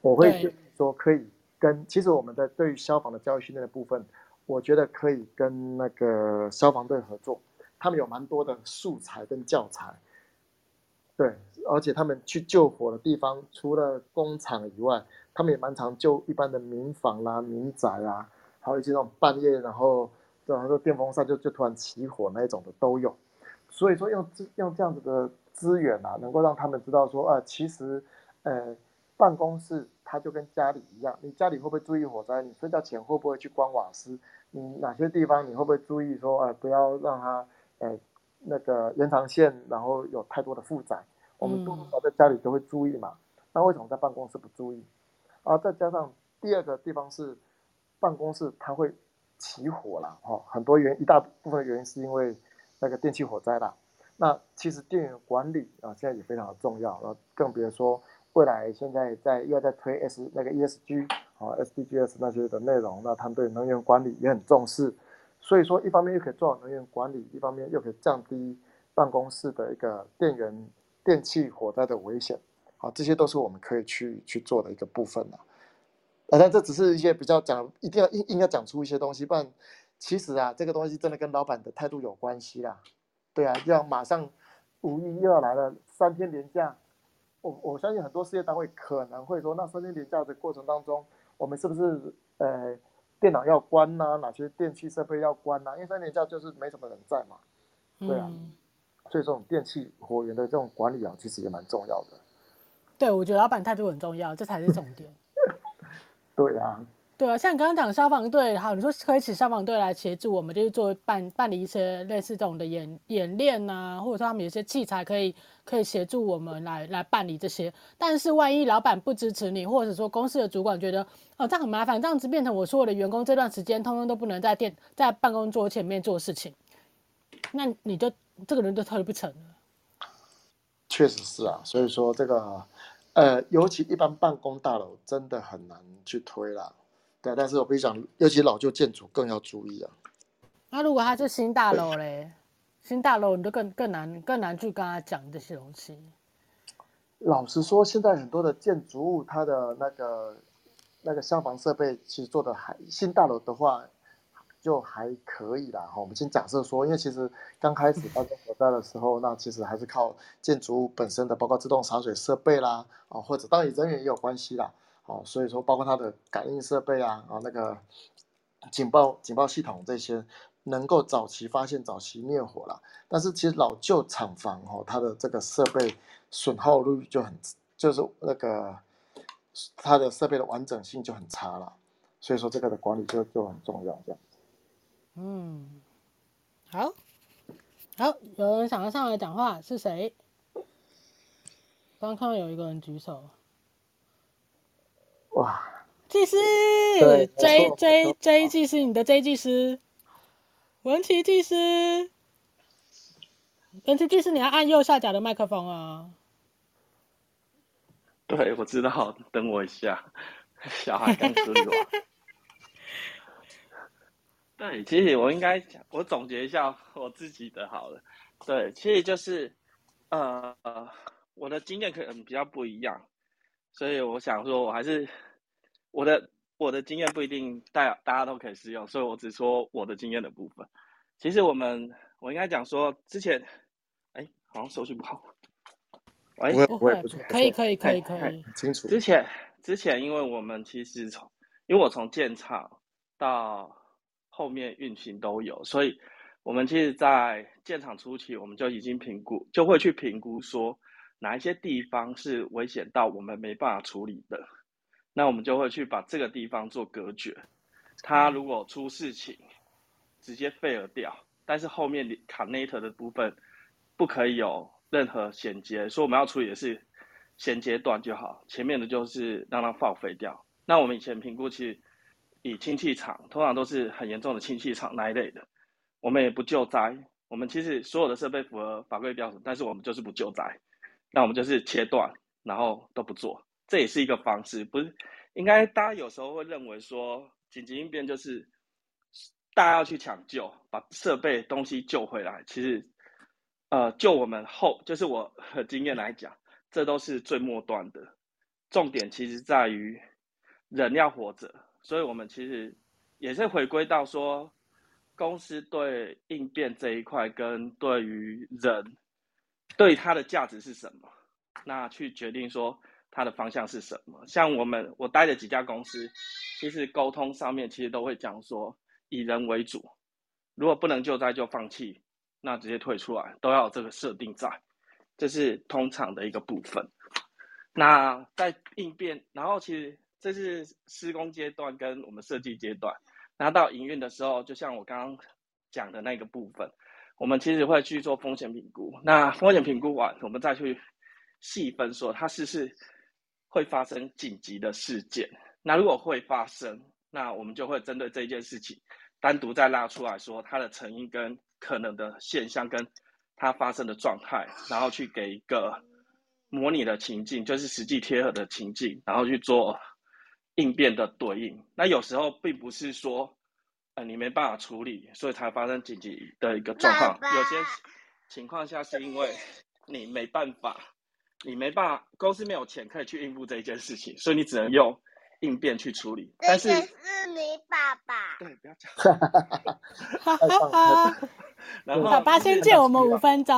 我会说，可以跟其实我们在对于消防的教育训练的部分。我觉得可以跟那个消防队合作，他们有蛮多的素材跟教材，对，而且他们去救火的地方，除了工厂以外，他们也蛮常救一般的民房啦、民宅啦，还有一些那种半夜然后然后电风扇就就突然起火那一种的都有。所以说用这用这样子的资源啊，能够让他们知道说啊，其实呃办公室它就跟家里一样，你家里会不会注意火灾？你睡觉前会不会去关瓦斯？你哪些地方你会不会注意说，呃，不要让它，呃，那个延长线，然后有太多的负载？我们多少在家里都会注意嘛。那为什么在办公室不注意？啊，再加上第二个地方是办公室它会起火了，哈，很多原一大部分的原因是因为那个电器火灾啦。那其实电源管理啊，现在也非常的重要，啊更别说未来现在在又在推 S 那个 ESG。好，SDGs 那些的内容，那他们对能源管理也很重视，所以说一方面又可以做好能源管理，一方面又可以降低办公室的一个电源、电气火灾的危险。好，这些都是我们可以去去做的一个部分啊。但这只是一些比较讲，一定要应应该讲出一些东西，不然其实啊，这个东西真的跟老板的态度有关系啦。对啊，要马上五一又要来了，三天连假，我我相信很多事业单位可能会说，那三天连假的过程当中。我们是不是呃电脑要关呐、啊？哪些电器设备要关呐、啊？因为三年假就是没什么人在嘛，对啊，嗯、所以这种电器火源的这种管理啊，其实也蛮重要的。对，我觉得老板态度很重要，这才是重点。(laughs) 对啊。对啊，像你刚刚讲消防队，好，你说可以请消防队来协助我们，就是做办办理一些类似这种的演演练啊，或者说他们有些器材可以可以协助我们来来办理这些。但是万一老板不支持你，或者说公司的主管觉得哦这样很麻烦，这样子变成我所有的员工这段时间通通都不能在电在办公桌前面做事情，那你就这个人就推不成了。确实是啊，所以说这个呃，尤其一般办公大楼真的很难去推啦。对，但是我跟你讲，尤其老旧建筑更要注意啊。那如果它是新大楼嘞，新大楼你就更更难更难去跟他讲这些东西。老实说，现在很多的建筑物，它的那个那个消防设备其实做的还，新大楼的话就还可以啦。哈，我们先假设说，因为其实刚开始发生火灾的时候，那其实还是靠建筑物本身的，包括自动洒水设备啦，啊，或者当然人员也有关系啦。哦，所以说包括它的感应设备啊，啊那个警报警报系统这些，能够早期发现、早期灭火了。但是其实老旧厂房哦，它的这个设备损耗率就很，就是那个它的设备的完整性就很差了。所以说这个的管理就就很重要，这样。嗯，好，好，有人想要上来讲话是谁？刚刚看到有一个人举手。哇，技师，J J J 技师，你的 J 技师，文琪技师，文琪技师，你要按右下角的麦克风啊。对，我知道，等我一下，小孩刚睡了。(laughs) 对，其实我应该讲，我总结一下我自己的好了。对，其实就是，呃，我的经验可能比较不一样，所以我想说，我还是。我的我的经验不一定大大家都可以适用，所以我只说我的经验的部分。其实我们我应该讲说之前，哎，好像手续不好。喂，不会，可以可以可以可以，清楚。之前之前，因为我们其实从，因为我从建厂到后面运行都有，所以我们其实，在建厂初期，我们就已经评估，就会去评估说哪一些地方是危险到我们没办法处理的。那我们就会去把这个地方做隔绝，它如果出事情，直接废了掉，但是后面 connector 的部分不可以有任何衔接，所以我们要处理的是衔接段就好，前面的就是让它报废掉。那我们以前评估其实以氢气厂，通常都是很严重的氢气厂那一类的，我们也不救灾，我们其实所有的设备符合法规标准，但是我们就是不救灾，那我们就是切断，然后都不做。这也是一个方式，不是应该大家有时候会认为说紧急应变就是大家要去抢救，把设备东西救回来。其实，呃，就我们后就是我 (laughs) 的经验来讲，这都是最末端的。重点其实在于人要活着，所以我们其实也是回归到说，公司对应变这一块跟对于人对它的价值是什么，那去决定说。它的方向是什么。像我们我待的几家公司，其实沟通上面其实都会讲说以人为主，如果不能救灾就放弃，那直接退出来，都要有这个设定在，这是通常的一个部分。那在应变，然后其实这是施工阶段跟我们设计阶段，然后到营运的时候，就像我刚刚讲的那个部分，我们其实会去做风险评估。那风险评估完，我们再去细分说它是不是。会发生紧急的事件，那如果会发生，那我们就会针对这件事情，单独再拉出来说它的成因跟可能的现象跟它发生的状态，然后去给一个模拟的情境，就是实际贴合的情境，然后去做应变的对应。那有时候并不是说，呃，你没办法处理，所以才发生紧急的一个状况。有些情况下是因为你没办法。你没办法，公司没有钱可以去应付这一件事情，所以你只能用应变去处理。但是，是你爸爸。对，不要讲。(laughs) (laughs) 然后，爸爸先借我们五分钟。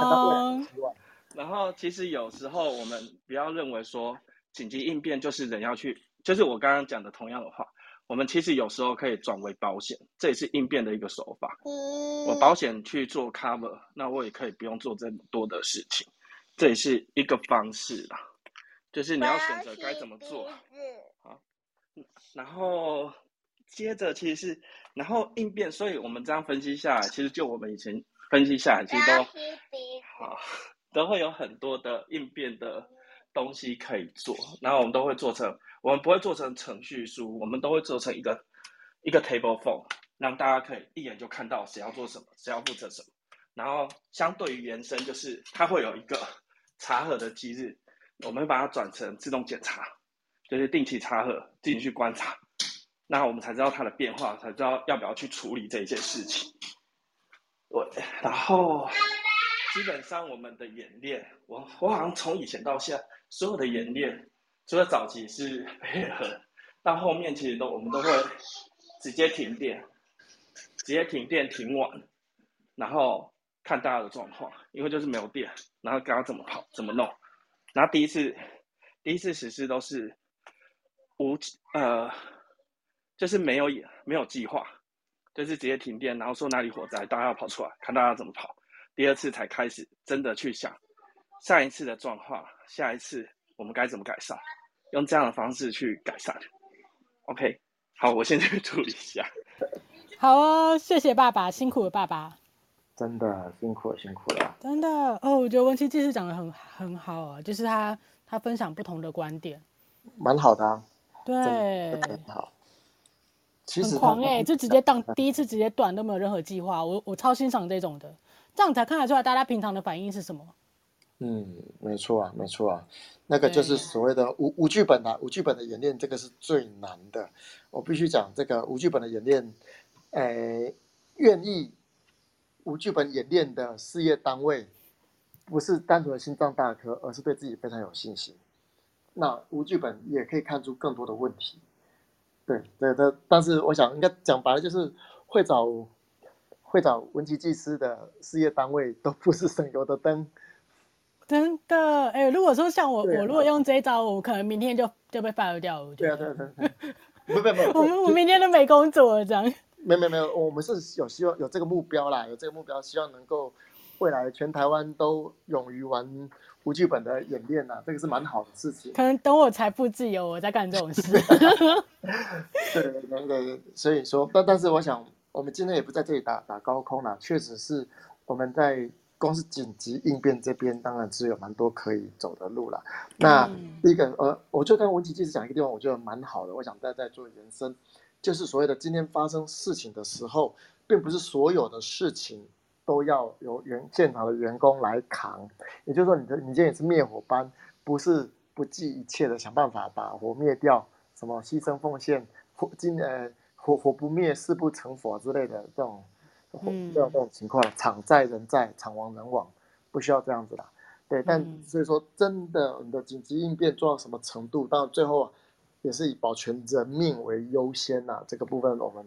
然后，其实有时候我们不要认为说紧急应变就是人要去，就是我刚刚讲的同样的话，我们其实有时候可以转为保险，这也是应变的一个手法。我保险去做 cover，那我也可以不用做这么多的事情。这也是一个方式啦，就是你要选择该怎么做。好，然后接着其实是，然后应变，所以我们这样分析下来，其实就我们以前分析下来，其实都好，都会有很多的应变的东西可以做。然后我们都会做成，我们不会做成程序书，我们都会做成一个一个 table form，让大家可以一眼就看到谁要做什么，谁要负责什么。然后相对于原生，就是它会有一个。查核的机制，我们会把它转成自动检查，就是定期查核，自己去观察，那我们才知道它的变化，才知道要不要去处理这一件事情。对，然后基本上我们的演练，我我好像从以前到现在，所有的演练，除了早期是配合，到后面其实都我们都会直接停电，直接停电停完，然后。看大家的状况，因为就是没有电，然后刚刚怎么跑怎么弄，然后第一次第一次实施都是无呃，就是没有没有计划，就是直接停电，然后说哪里火灾，大家要跑出来，看大家怎么跑。第二次才开始真的去想上一次的状况，下一次我们该怎么改善，用这样的方式去改善。OK，好，我先去处理一下。好哦，谢谢爸爸，辛苦了爸爸。真的辛苦了，辛苦了。真的哦，我觉得文琪技师讲的很很好啊，就是他他分享不同的观点，蛮好的啊。对，很好。其实很狂哎、欸，就直接当第一次直接断都没有任何计划，我我超欣赏这种的，这样才看得出来大家平常的反应是什么。嗯，没错啊，没错啊，那个就是所谓的无无剧本的、啊、无剧本的演练，这个是最难的。我必须讲这个无剧本的演练，诶，愿意。无剧本演练的事业单位，不是单纯的心脏大科，而是对自己非常有信心。那无剧本也可以看出更多的问题。对对对，但是我想应该讲白了，就是会找会找文琪技师的事业单位，都不是省油的灯。真的，哎、欸，如果说像我，我如果用这一招，我可能明天就就被 fire 掉了。对啊，对对对，不不不，(laughs) 我们我明天都没工作了，这样。没没没有，我们是有希望有这个目标啦，有这个目标，希望能够未来全台湾都勇于玩无剧本的演练呐，这个是蛮好的事情。可能等我财富自由，我再干这种事。(laughs) 对对对对，所以说，但但是我想，我们今天也不在这里打打高空啦，确实是我们在公司紧急应变这边，当然是有蛮多可以走的路啦。那第一个呃，我就跟文琪记者讲一个地方，我觉得蛮好的，我想再再做延伸。就是所谓的今天发生事情的时候，并不是所有的事情都要由原现场的员工来扛。也就是说，你的你今天也是灭火班，不是不计一切的想办法把火灭掉，什么牺牲奉献，火今呃火火不灭誓不成佛之类的这种，这种这种情况，场在人在，场亡人亡，不需要这样子的。对，但所以说真的你的紧急应变做到什么程度，到最后。也是以保全人命为优先呐、这个部分我们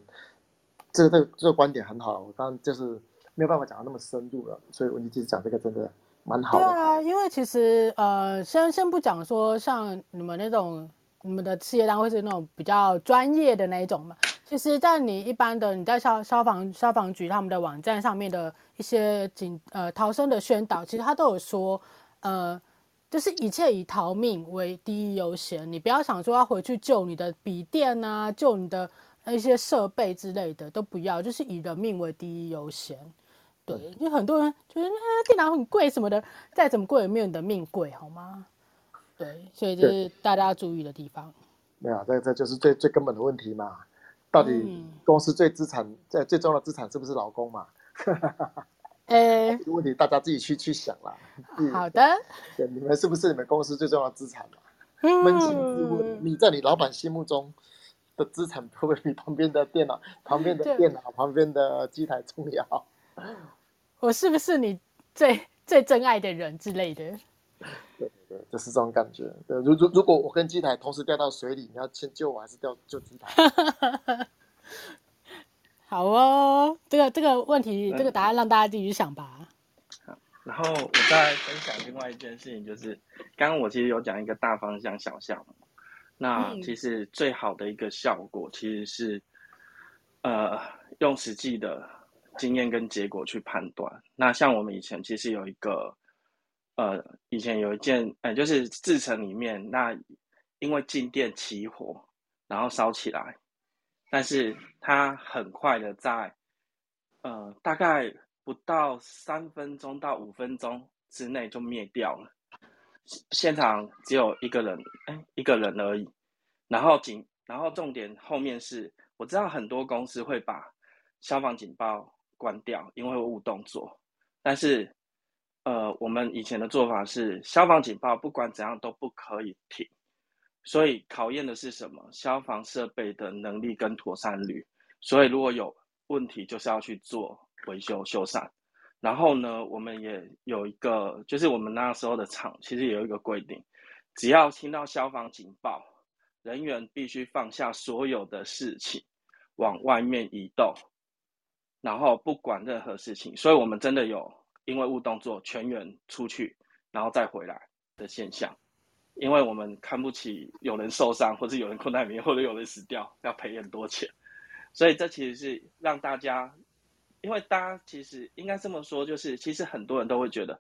这个这个这个观点很好，我刚就是没有办法讲的那么深入了，所以文琪技师讲这个真的蛮好的。对啊，因为其实呃，先先不讲说像你们那种你们的事业单位是那种比较专业的那一种嘛，其实，在你一般的你在消消防消防局他们的网站上面的一些警呃逃生的宣导，其实他都有说呃。就是一切以逃命为第一优先，你不要想说要回去救你的笔电啊，救你的那些设备之类的都不要，就是以人命为第一优先。对，因为很多人觉得电脑很贵什么的，再怎么贵也没有你的命贵，好吗？对，所以这是大家要注意的地方。没有，这这就是最最根本的问题嘛。到底公司最资产在、嗯、最重要的资产是不是老公嘛？(laughs) 呃、欸，问题大家自己去去想啦。好的，(laughs) 对，你们是不是你们公司最重要的资产嘛？扪心自问，你在你老板心目中的资产会不会比旁边的电脑、旁边的电脑、旁边的机台重要？我是不是你最最珍爱的人之类的？(laughs) 对对对，就是这种感觉。对，如如如果我跟机台同时掉到水里，你要先救我还是掉救机台？(laughs) 好哦，这个这个问题，这个答案让大家自己去想吧。好，然后我再分享另外一件事情，就是刚刚我其实有讲一个大方向、小项目。那其实最好的一个效果，其实是呃用实际的经验跟结果去判断。那像我们以前其实有一个呃，以前有一件，呃，就是制成里面，那因为静电起火，然后烧起来。但是它很快的在，呃，大概不到三分钟到五分钟之内就灭掉了，现场只有一个人，哎，一个人而已。然后警，然后重点后面是，我知道很多公司会把消防警报关掉，因为会误动作。但是，呃，我们以前的做法是，消防警报不管怎样都不可以停。所以考验的是什么？消防设备的能力跟妥善率。所以如果有问题，就是要去做维修修缮。然后呢，我们也有一个，就是我们那时候的厂其实也有一个规定，只要听到消防警报，人员必须放下所有的事情，往外面移动，然后不管任何事情。所以我们真的有因为误动作全员出去，然后再回来的现象。因为我们看不起有人受伤，或者有人困在里面，或者有人死掉，要赔很多钱，所以这其实是让大家，因为大家其实应该这么说，就是其实很多人都会觉得，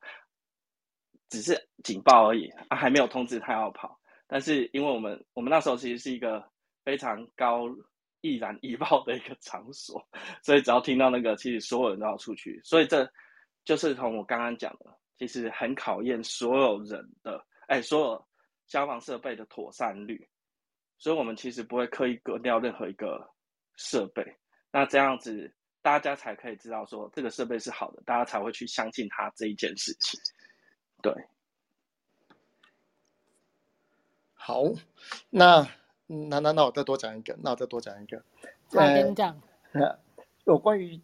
只是警报而已啊，还没有通知他要跑。但是因为我们我们那时候其实是一个非常高易燃易爆的一个场所，所以只要听到那个，其实所有人都要出去。所以这就是从我刚刚讲的，其实很考验所有人的，哎，所有。消防设备的妥善率，所以我们其实不会刻意割掉任何一个设备。那这样子，大家才可以知道说这个设备是好的，大家才会去相信它这一件事情。对，好，那那那那我再多讲一个，那我再多讲一个。好，跟你讲。有关于。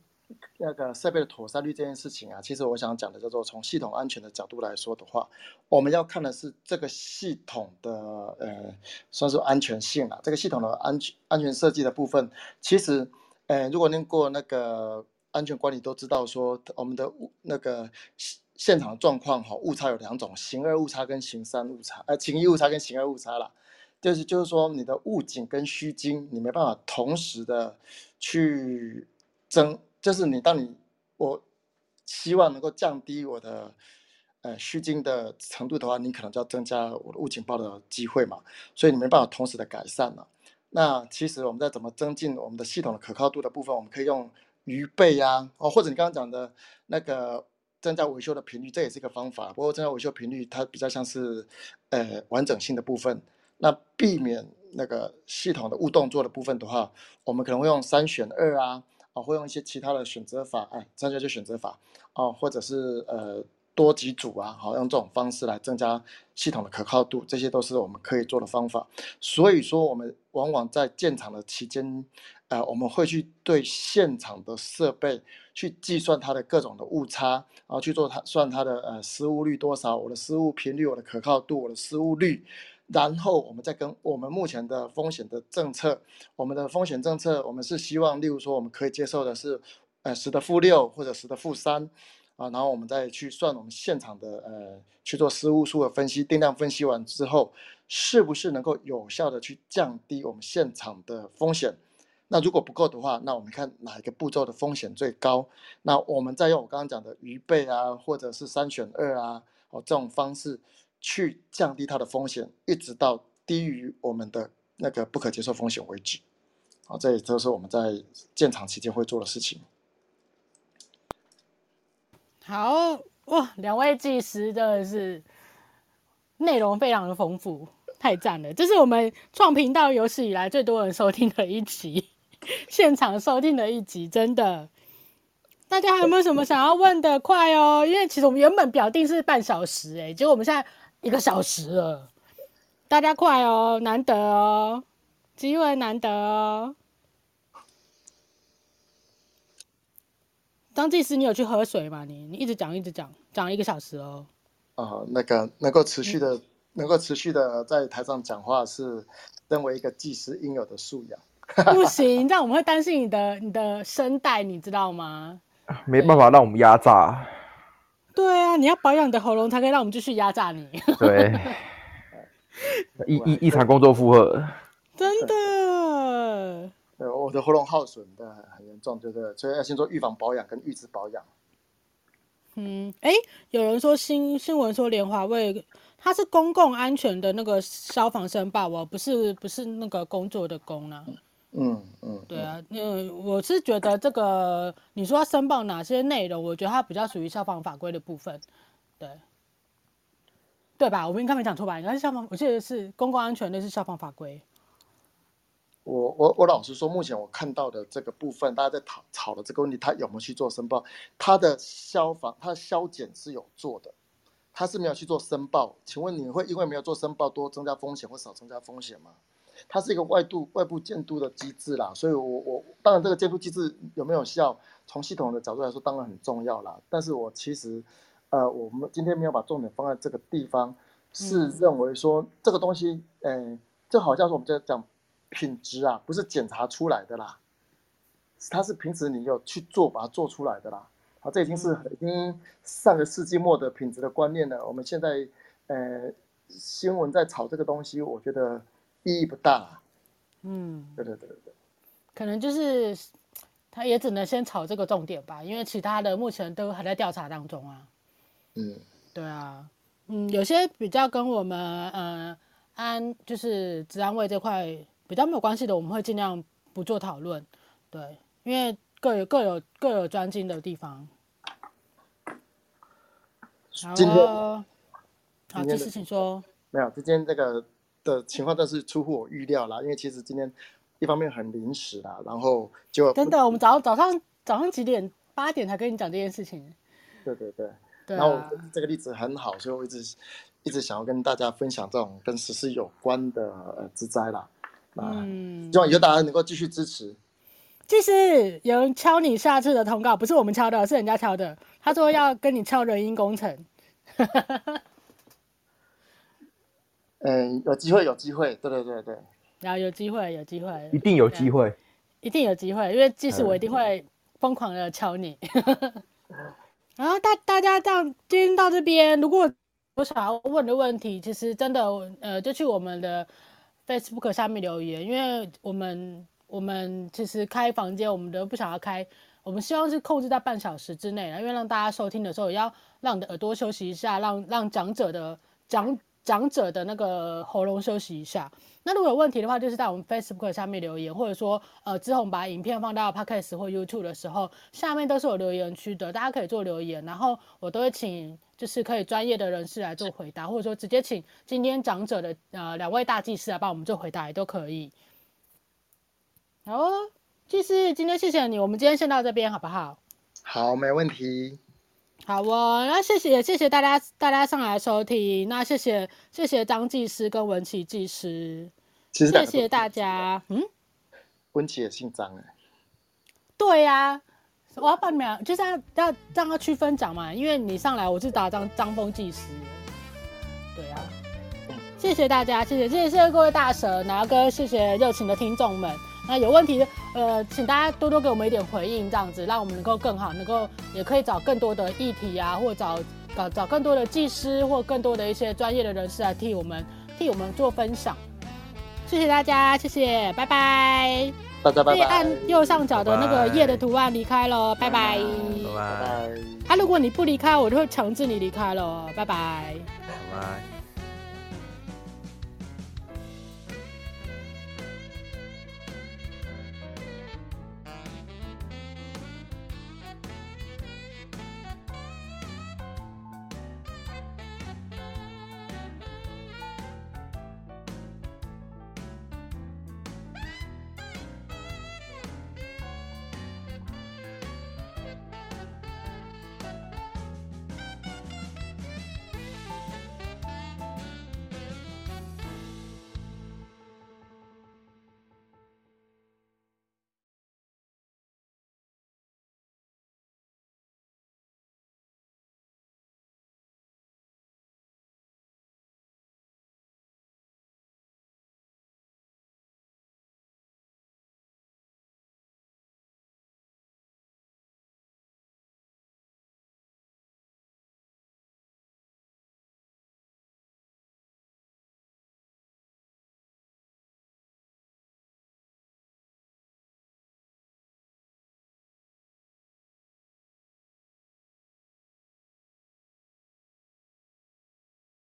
那个设备的妥善率这件事情啊，其实我想讲的叫做从系统安全的角度来说的话，我们要看的是这个系统的呃，算是安全性啊。这个系统的安全安全设计的部分，其实呃，如果念过那个安全管理都知道说，我们的那个现场状况哈，误差有两种，形二误差跟形三误差，呃，形一误差跟形二误差啦，就是就是说你的物警跟虚惊，你没办法同时的去争。就是你，当你我希望能够降低我的呃虚惊的程度的话，你可能就要增加我的误警报的机会嘛，所以你没办法同时的改善了。那其实我们在怎么增进我们的系统的可靠度的部分，我们可以用鱼背呀，哦，或者你刚刚讲的那个增加维修的频率，这也是一个方法。不过增加维修频率，它比较像是呃完整性的部分。那避免那个系统的误动作的部分的话，我们可能会用三选二啊。啊，会用一些其他的选择法，哎，增加就选择法，啊，或者是呃多几组啊，好，用这种方式来增加系统的可靠度，这些都是我们可以做的方法。所以说，我们往往在建厂的期间，呃，我们会去对现场的设备去计算它的各种的误差，然后去做它算它的呃失误率多少，我的失误频率，我的可靠度，我的失误率。然后我们再跟我们目前的风险的政策，我们的风险政策，我们是希望，例如说，我们可以接受的是，呃，十的负六或者十的负三，啊，然后我们再去算我们现场的呃去做失误数的分析，定量分析完之后，是不是能够有效的去降低我们现场的风险？那如果不够的话，那我们看哪一个步骤的风险最高？那我们再用我刚刚讲的预备啊，或者是三选二啊，哦这种方式去降低它的风险，一直到低于我们的那个不可接受风险为止。好，这也就是我们在建厂期间会做的事情。好哇，两位技师真的是内容非常的丰富，太赞了！这是我们创频道有史以来最多人收听的一集。(laughs) 现场收听的一集，真的，大家还有没有什么想要问的？快哦，因为其实我们原本表定是半小时，哎，结果我们现在一个小时了，大家快哦，难得哦，机会难得哦。张技师，你有去喝水吗？你你一直讲一直讲，讲一个小时哦。啊，那个能够持续的，嗯、能够持续的在台上讲话，是认为一个技师应有的素养。不行，这样我们会担心你的你的声带，你知道吗？没办法让我们压榨。对啊，你要保养你的喉咙，才可以让我们继续压榨你。(laughs) 对，一一一场工作负荷。真的。对，我的喉咙耗损的很严重，对不对？所以要先做预防保养跟预知保养。嗯，哎，有人说新新闻说联华卫。它是公共安全的那个消防申报哦，不是不是那个工作的工呢、啊。嗯嗯，对啊，因为我是觉得这个你说要申报哪些内容，我觉得它比较属于消防法规的部分，对对吧？我们应该没讲错吧？应该是消防，我记得是公共安全，类是消防法规。我我我老实说，目前我看到的这个部分，大家在讨吵的这个问题，他有没有去做申报？他的消防，他的消检是有做的。他是没有去做申报，请问你会因为没有做申报多增加风险或少增加风险吗？它是一个外度外部监督的机制啦，所以我我当然这个监督机制有没有效，从系统的角度来说当然很重要啦。但是我其实，呃，我们今天没有把重点放在这个地方，是认为说这个东西，嗯，就好像是我们在讲品质啊，不是检查出来的啦，它是平时你有去做把它做出来的啦。好，这已经是已经上个世纪末的品质的观念了。我们现在，呃，新闻在炒这个东西，我觉得意义不大。嗯，对对对对，可能就是他也只能先炒这个重点吧，因为其他的目前都还在调查当中啊。嗯，对啊，嗯，有些比较跟我们呃安就是治安卫这块比较没有关系的，我们会尽量不做讨论。对，因为。各有各有各有专精的地方。今天，好，这事情说没有，今天这个的情况但是出乎我预料啦，因为其实今天一方面很临时啦，然后就等等，我们早早上早上几点？八点才跟你讲这件事情。对对对，对啊、然后这个例子很好，所以我一直一直想要跟大家分享这种跟时事有关的呃之灾啦。嗯，希望以后大家能够继续支持。其实有人敲你下次的通告，不是我们敲的，是人家敲的。他说要跟你敲人因工程。嗯，有机会，有机会，对对对对。然后有机会，有机会，一定有机会，一定有机会，因为即使我一定会疯狂的敲你。(laughs) 然后大大家这样今天到这边，如果有想要问的问题，其实真的呃，就去我们的 Facebook 下面留言，因为我们。我们其实开房间，我们都不想要开，我们希望是控制在半小时之内，因为让大家收听的时候，也要让你的耳朵休息一下，让让讲者的讲长者的那个喉咙休息一下。那如果有问题的话，就是在我们 Facebook 下面留言，或者说呃之后把影片放到 Podcast 或 YouTube 的时候，下面都是有留言区的，大家可以做留言，然后我都会请就是可以专业的人士来做回答，或者说直接请今天长者的呃两位大技师来帮我们做回答也都可以。好哦，技师，今天谢谢你，我们今天先到这边好不好？好，没问题。好哦，那谢谢谢谢大家大家上来收听，那谢谢谢谢张技师跟文琪技师，谢谢大家。嗯，文琪也姓张哎。对呀、啊，我要帮你们，就是要要让他区分讲嘛，因为你上来我是打张张峰技师。对呀、啊，谢谢大家，谢谢谢谢各位大神，然后跟谢谢热情的听众们。那有问题，呃，请大家多多给我们一点回应，这样子让我们能够更好，能够也可以找更多的议题啊，或找找找更多的技师或更多的一些专业的人士来替我们替我们做分享。谢谢大家，谢谢，拜拜。大家拜拜。可以按右上角的那个叶的图案离开喽，拜拜。拜拜。啊，如果你不离开，我就会强制你离开喽，拜拜。拜拜。